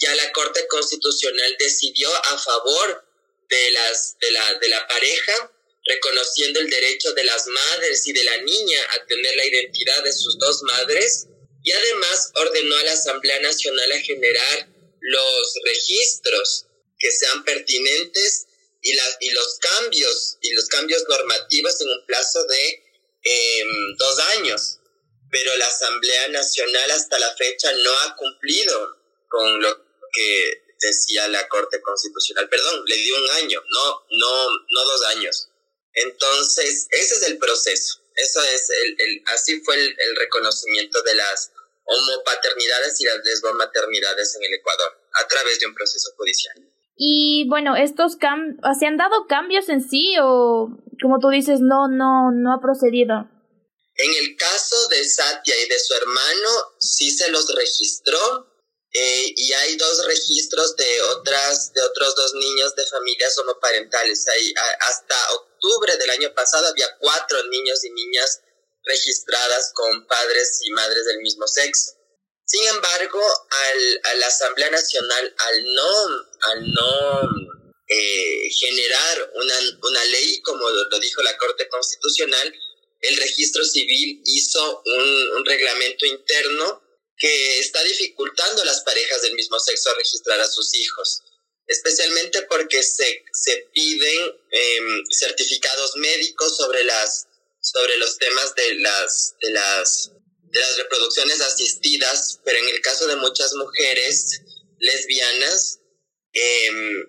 ya la Corte Constitucional decidió a favor de, las, de, la, de la pareja, reconociendo el derecho de las madres y de la niña a tener la identidad de sus dos madres y además ordenó a la Asamblea Nacional a generar los registros que sean pertinentes y, y los cambios y los cambios normativos en un plazo de em, dos años. Pero la Asamblea Nacional hasta la fecha no ha cumplido con lo que decía la Corte Constitucional. Perdón, le dio un año, no, no, no dos años. Entonces, ese es el proceso. Eso es el, el así fue el, el, reconocimiento de las homopaternidades y las lesbomaternidades en el Ecuador a través de un proceso judicial. Y bueno, estos cam ¿se han dado cambios en sí o como tú dices, no, no, no ha procedido? En el caso de Satya y de su hermano, sí se los registró eh, y hay dos registros de otras de otros dos niños de familias homoparentales. Hay, hasta octubre del año pasado había cuatro niños y niñas registradas con padres y madres del mismo sexo. Sin embargo, al, a la Asamblea Nacional, al no, al no eh, generar una, una ley, como lo dijo la Corte Constitucional, el registro civil hizo un, un reglamento interno que está dificultando a las parejas del mismo sexo a registrar a sus hijos, especialmente porque se, se piden em, certificados médicos sobre, las, sobre los temas de las, de, las, las reproducciones asistidas, pero en el caso de muchas mujeres lesbianas, em,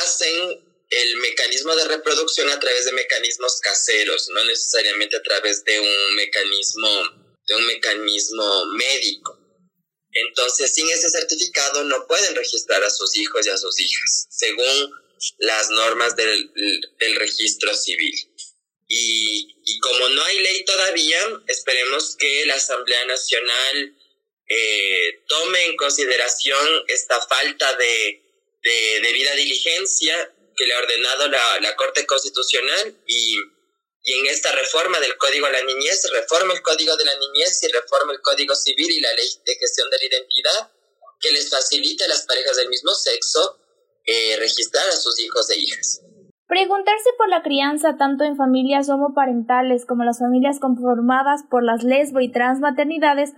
hacen el mecanismo de reproducción a través de mecanismos caseros, no necesariamente a través de un mecanismo de un mecanismo médico. Entonces, sin ese certificado no pueden registrar a sus hijos y a sus hijas, según las normas del, del registro civil. Y, como no hay ley todavía, esperemos que la Asamblea Nacional eh, tome en consideración esta falta de, de debida diligencia que le ha ordenado la, la Corte Constitucional y y en esta reforma del Código de la Niñez, reforma el Código de la Niñez y reforma el Código Civil y la Ley de Gestión de la Identidad, que les facilite a las parejas del mismo sexo eh, registrar a sus hijos e hijas. Preguntarse por la crianza tanto en familias homoparentales como las familias conformadas por las lesbo y transmaternidades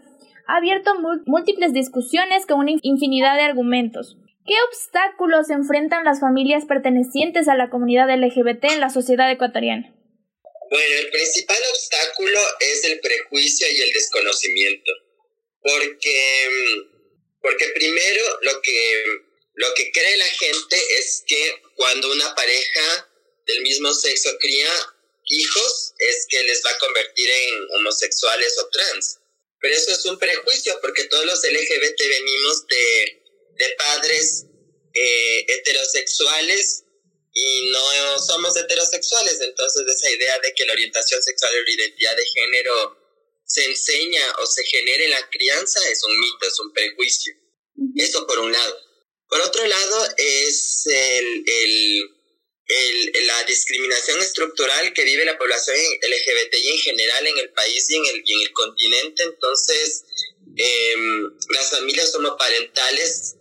ha abierto múltiples discusiones con una infinidad de argumentos. ¿Qué obstáculos enfrentan las familias pertenecientes a la comunidad LGBT en la sociedad ecuatoriana? Bueno, el principal obstáculo es el prejuicio y el desconocimiento, porque, porque primero lo que, lo que cree la gente es que cuando una pareja del mismo sexo cría hijos es que les va a convertir en homosexuales o trans. Pero eso es un prejuicio porque todos los LGBT venimos de, de padres eh, heterosexuales y no somos heterosexuales, entonces esa idea de que la orientación sexual o la identidad de género se enseña o se genere en la crianza es un mito, es un prejuicio. Eso por un lado. Por otro lado es el, el, el, la discriminación estructural que vive la población LGBTI en general en el país y en el, en el continente. Entonces, eh, las familias homoparentales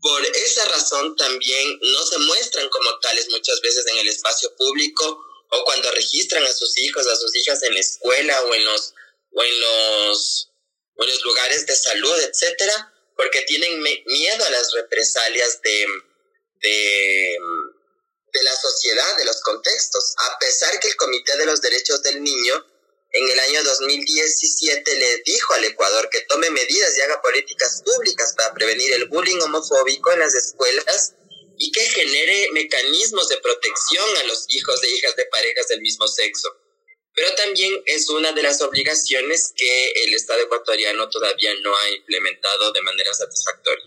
por esa razón también no se muestran como tales muchas veces en el espacio público o cuando registran a sus hijos, a sus hijas en la escuela o en los, o en los, o en los lugares de salud, etcétera, porque tienen miedo a las represalias de, de, la sociedad, de los contextos, a pesar que el Comité de los Derechos del Niño en el año 2017 le dijo al Ecuador que tome medidas y haga políticas públicas para prevenir el bullying homofóbico en las escuelas y que genere mecanismos de protección a los hijos e hijas de parejas del mismo sexo. Pero también es una de las obligaciones que el Estado ecuatoriano todavía no ha implementado de manera satisfactoria.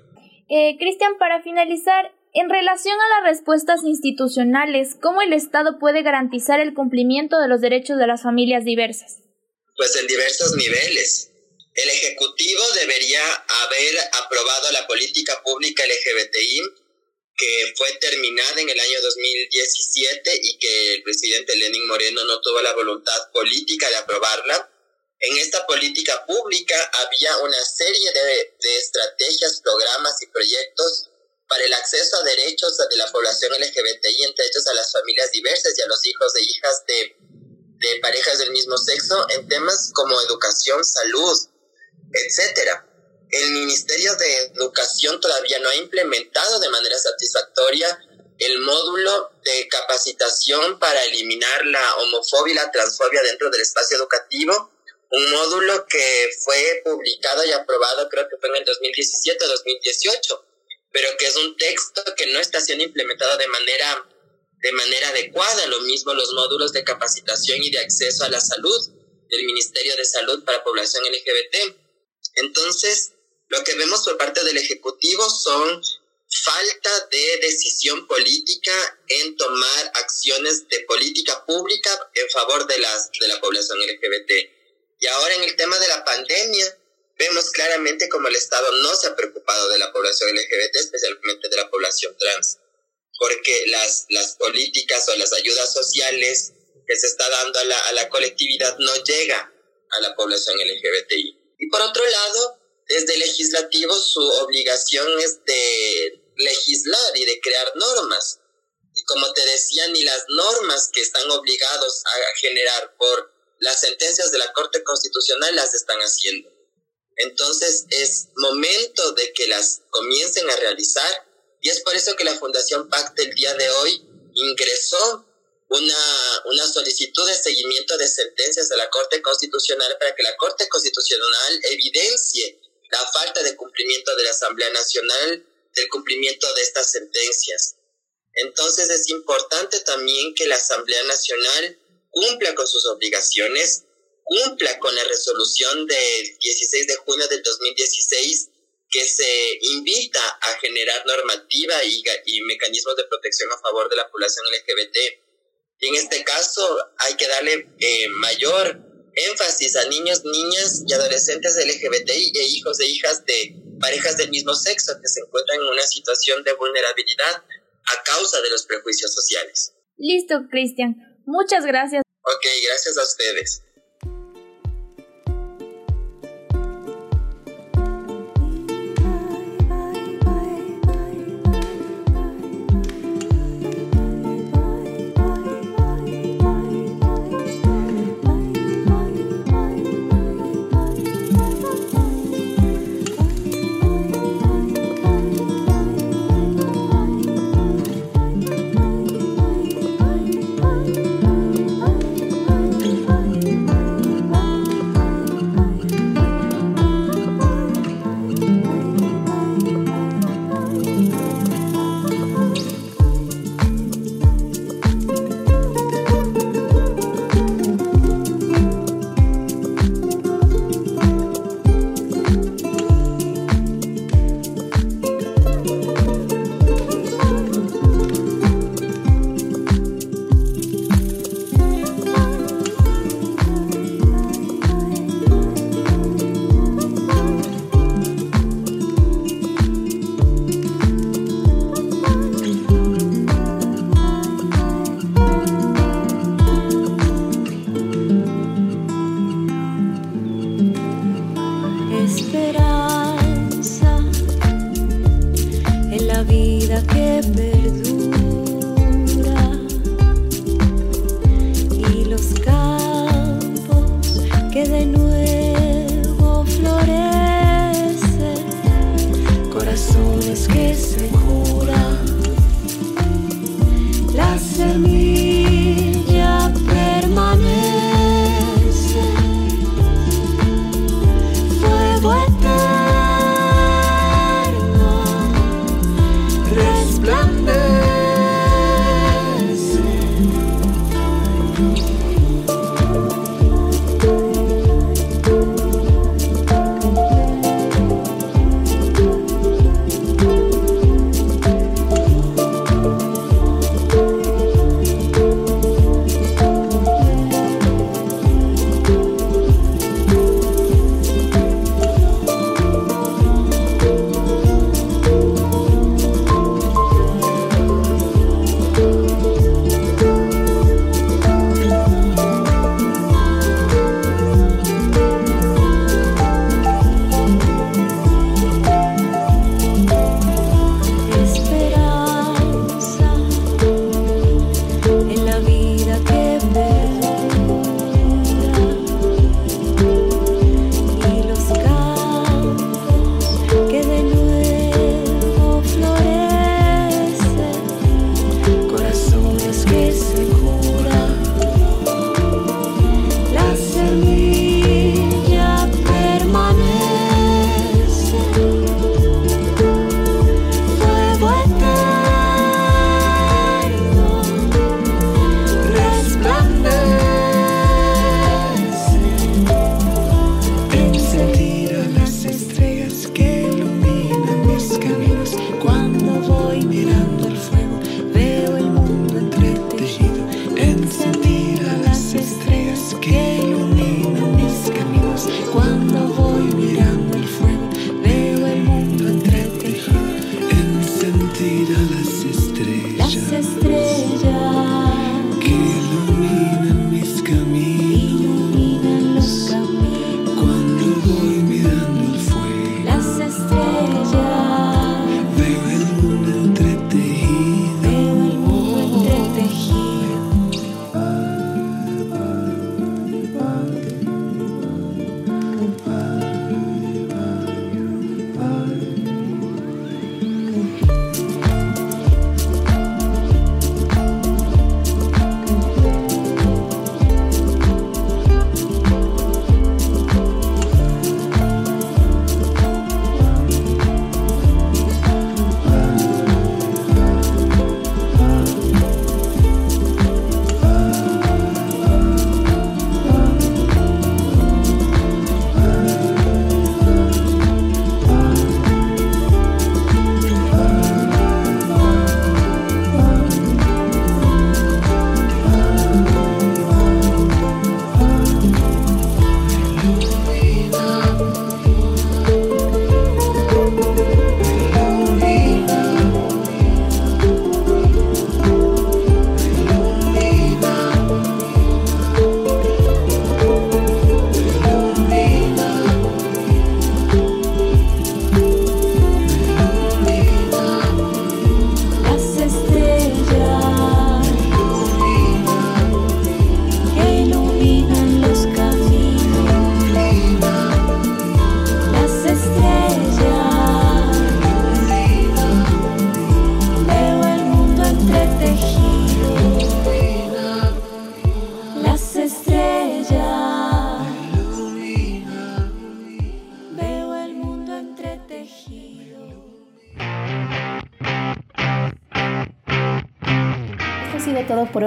Eh, Cristian, para finalizar, en relación a las respuestas institucionales, ¿cómo el Estado puede garantizar el cumplimiento de los derechos de las familias diversas? Pues en diversos niveles. El Ejecutivo debería haber aprobado la política pública LGBTI que fue terminada en el año 2017 y que el presidente Lenin Moreno no tuvo la voluntad política de aprobarla. En esta política pública había una serie de, de estrategias, programas y proyectos para el acceso a derechos de la población LGBTI, entre ellos a las familias diversas y a los hijos e hijas de, de parejas del mismo sexo, en temas como educación, salud, etc. El Ministerio de Educación todavía no ha implementado de manera satisfactoria el módulo de capacitación para eliminar la homofobia y la transfobia dentro del espacio educativo, un módulo que fue publicado y aprobado creo que fue en el 2017-2018 pero que es un texto que no está siendo implementado de manera, de manera adecuada. Lo mismo los módulos de capacitación y de acceso a la salud del Ministerio de Salud para población LGBT. Entonces, lo que vemos por parte del Ejecutivo son falta de decisión política en tomar acciones de política pública en favor de, las, de la población LGBT. Y ahora en el tema de la pandemia, vemos claramente como el Estado no se ha preocupado de la población LGBT, especialmente de la población trans, porque las, las políticas o las ayudas sociales que se está dando a la, a la colectividad no llega a la población LGBTI. Y por otro lado, desde legislativo su obligación es de legislar y de crear normas. Y como te decía, ni las normas que están obligados a generar por las sentencias de la Corte Constitucional las están haciendo. Entonces es momento de que las comiencen a realizar y es por eso que la Fundación Pacte el día de hoy ingresó una, una solicitud de seguimiento de sentencias de la Corte Constitucional para que la Corte Constitucional evidencie la falta de cumplimiento de la Asamblea Nacional del cumplimiento de estas sentencias. Entonces es importante también que la Asamblea Nacional cumpla con sus obligaciones, cumpla con la resolución del 16 de junio del 2016 que se invita a generar normativa y, y mecanismos de protección a favor de la población LGBT. Y en este caso hay que darle eh, mayor énfasis a niños, niñas y adolescentes LGBTI e hijos e hijas de parejas del mismo sexo que se encuentran en una situación de vulnerabilidad a causa de los prejuicios sociales. Listo, Cristian. Muchas gracias. Ok, gracias a ustedes.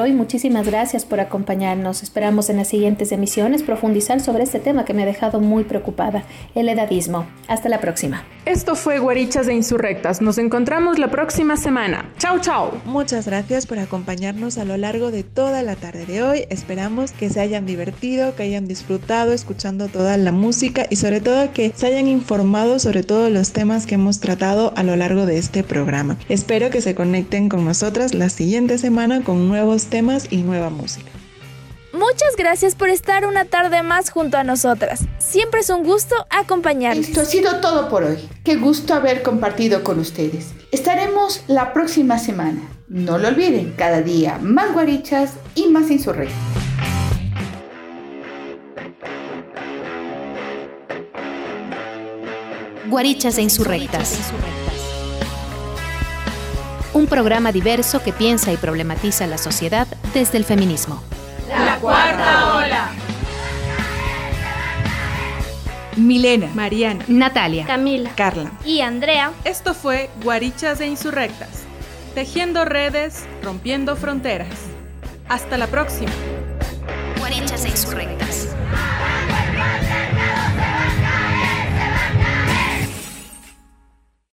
Hoy. Muchísimas gracias por acompañarnos. Esperamos en las siguientes emisiones profundizar sobre este tema que me ha dejado muy preocupada, el edadismo. Hasta la próxima. Esto fue Guarichas de Insurrectas. Nos encontramos la próxima semana. Chao. Muchas gracias por acompañarnos a lo largo de toda la tarde de hoy. Esperamos que se hayan divertido, que hayan disfrutado escuchando toda la música y sobre todo que se hayan informado sobre todos los temas que hemos tratado a lo largo de este programa. Espero que se conecten con nosotras la siguiente semana con nuevos temas y nueva música. Muchas gracias por estar una tarde más junto a nosotras. Siempre es un gusto acompañarles. Esto ha sido todo por hoy. Qué gusto haber compartido con ustedes. Estaremos la próxima semana. No lo olviden, cada día más guarichas y más insurrectas. Guarichas e Insurrectas. Un programa diverso que piensa y problematiza la sociedad desde el feminismo. La cuarta ola. Milena, Mariana, Natalia, Camila, Carla y Andrea. Esto fue Guarichas e Insurrectas, tejiendo redes, rompiendo fronteras. Hasta la próxima. Guarichas e Insurrectas.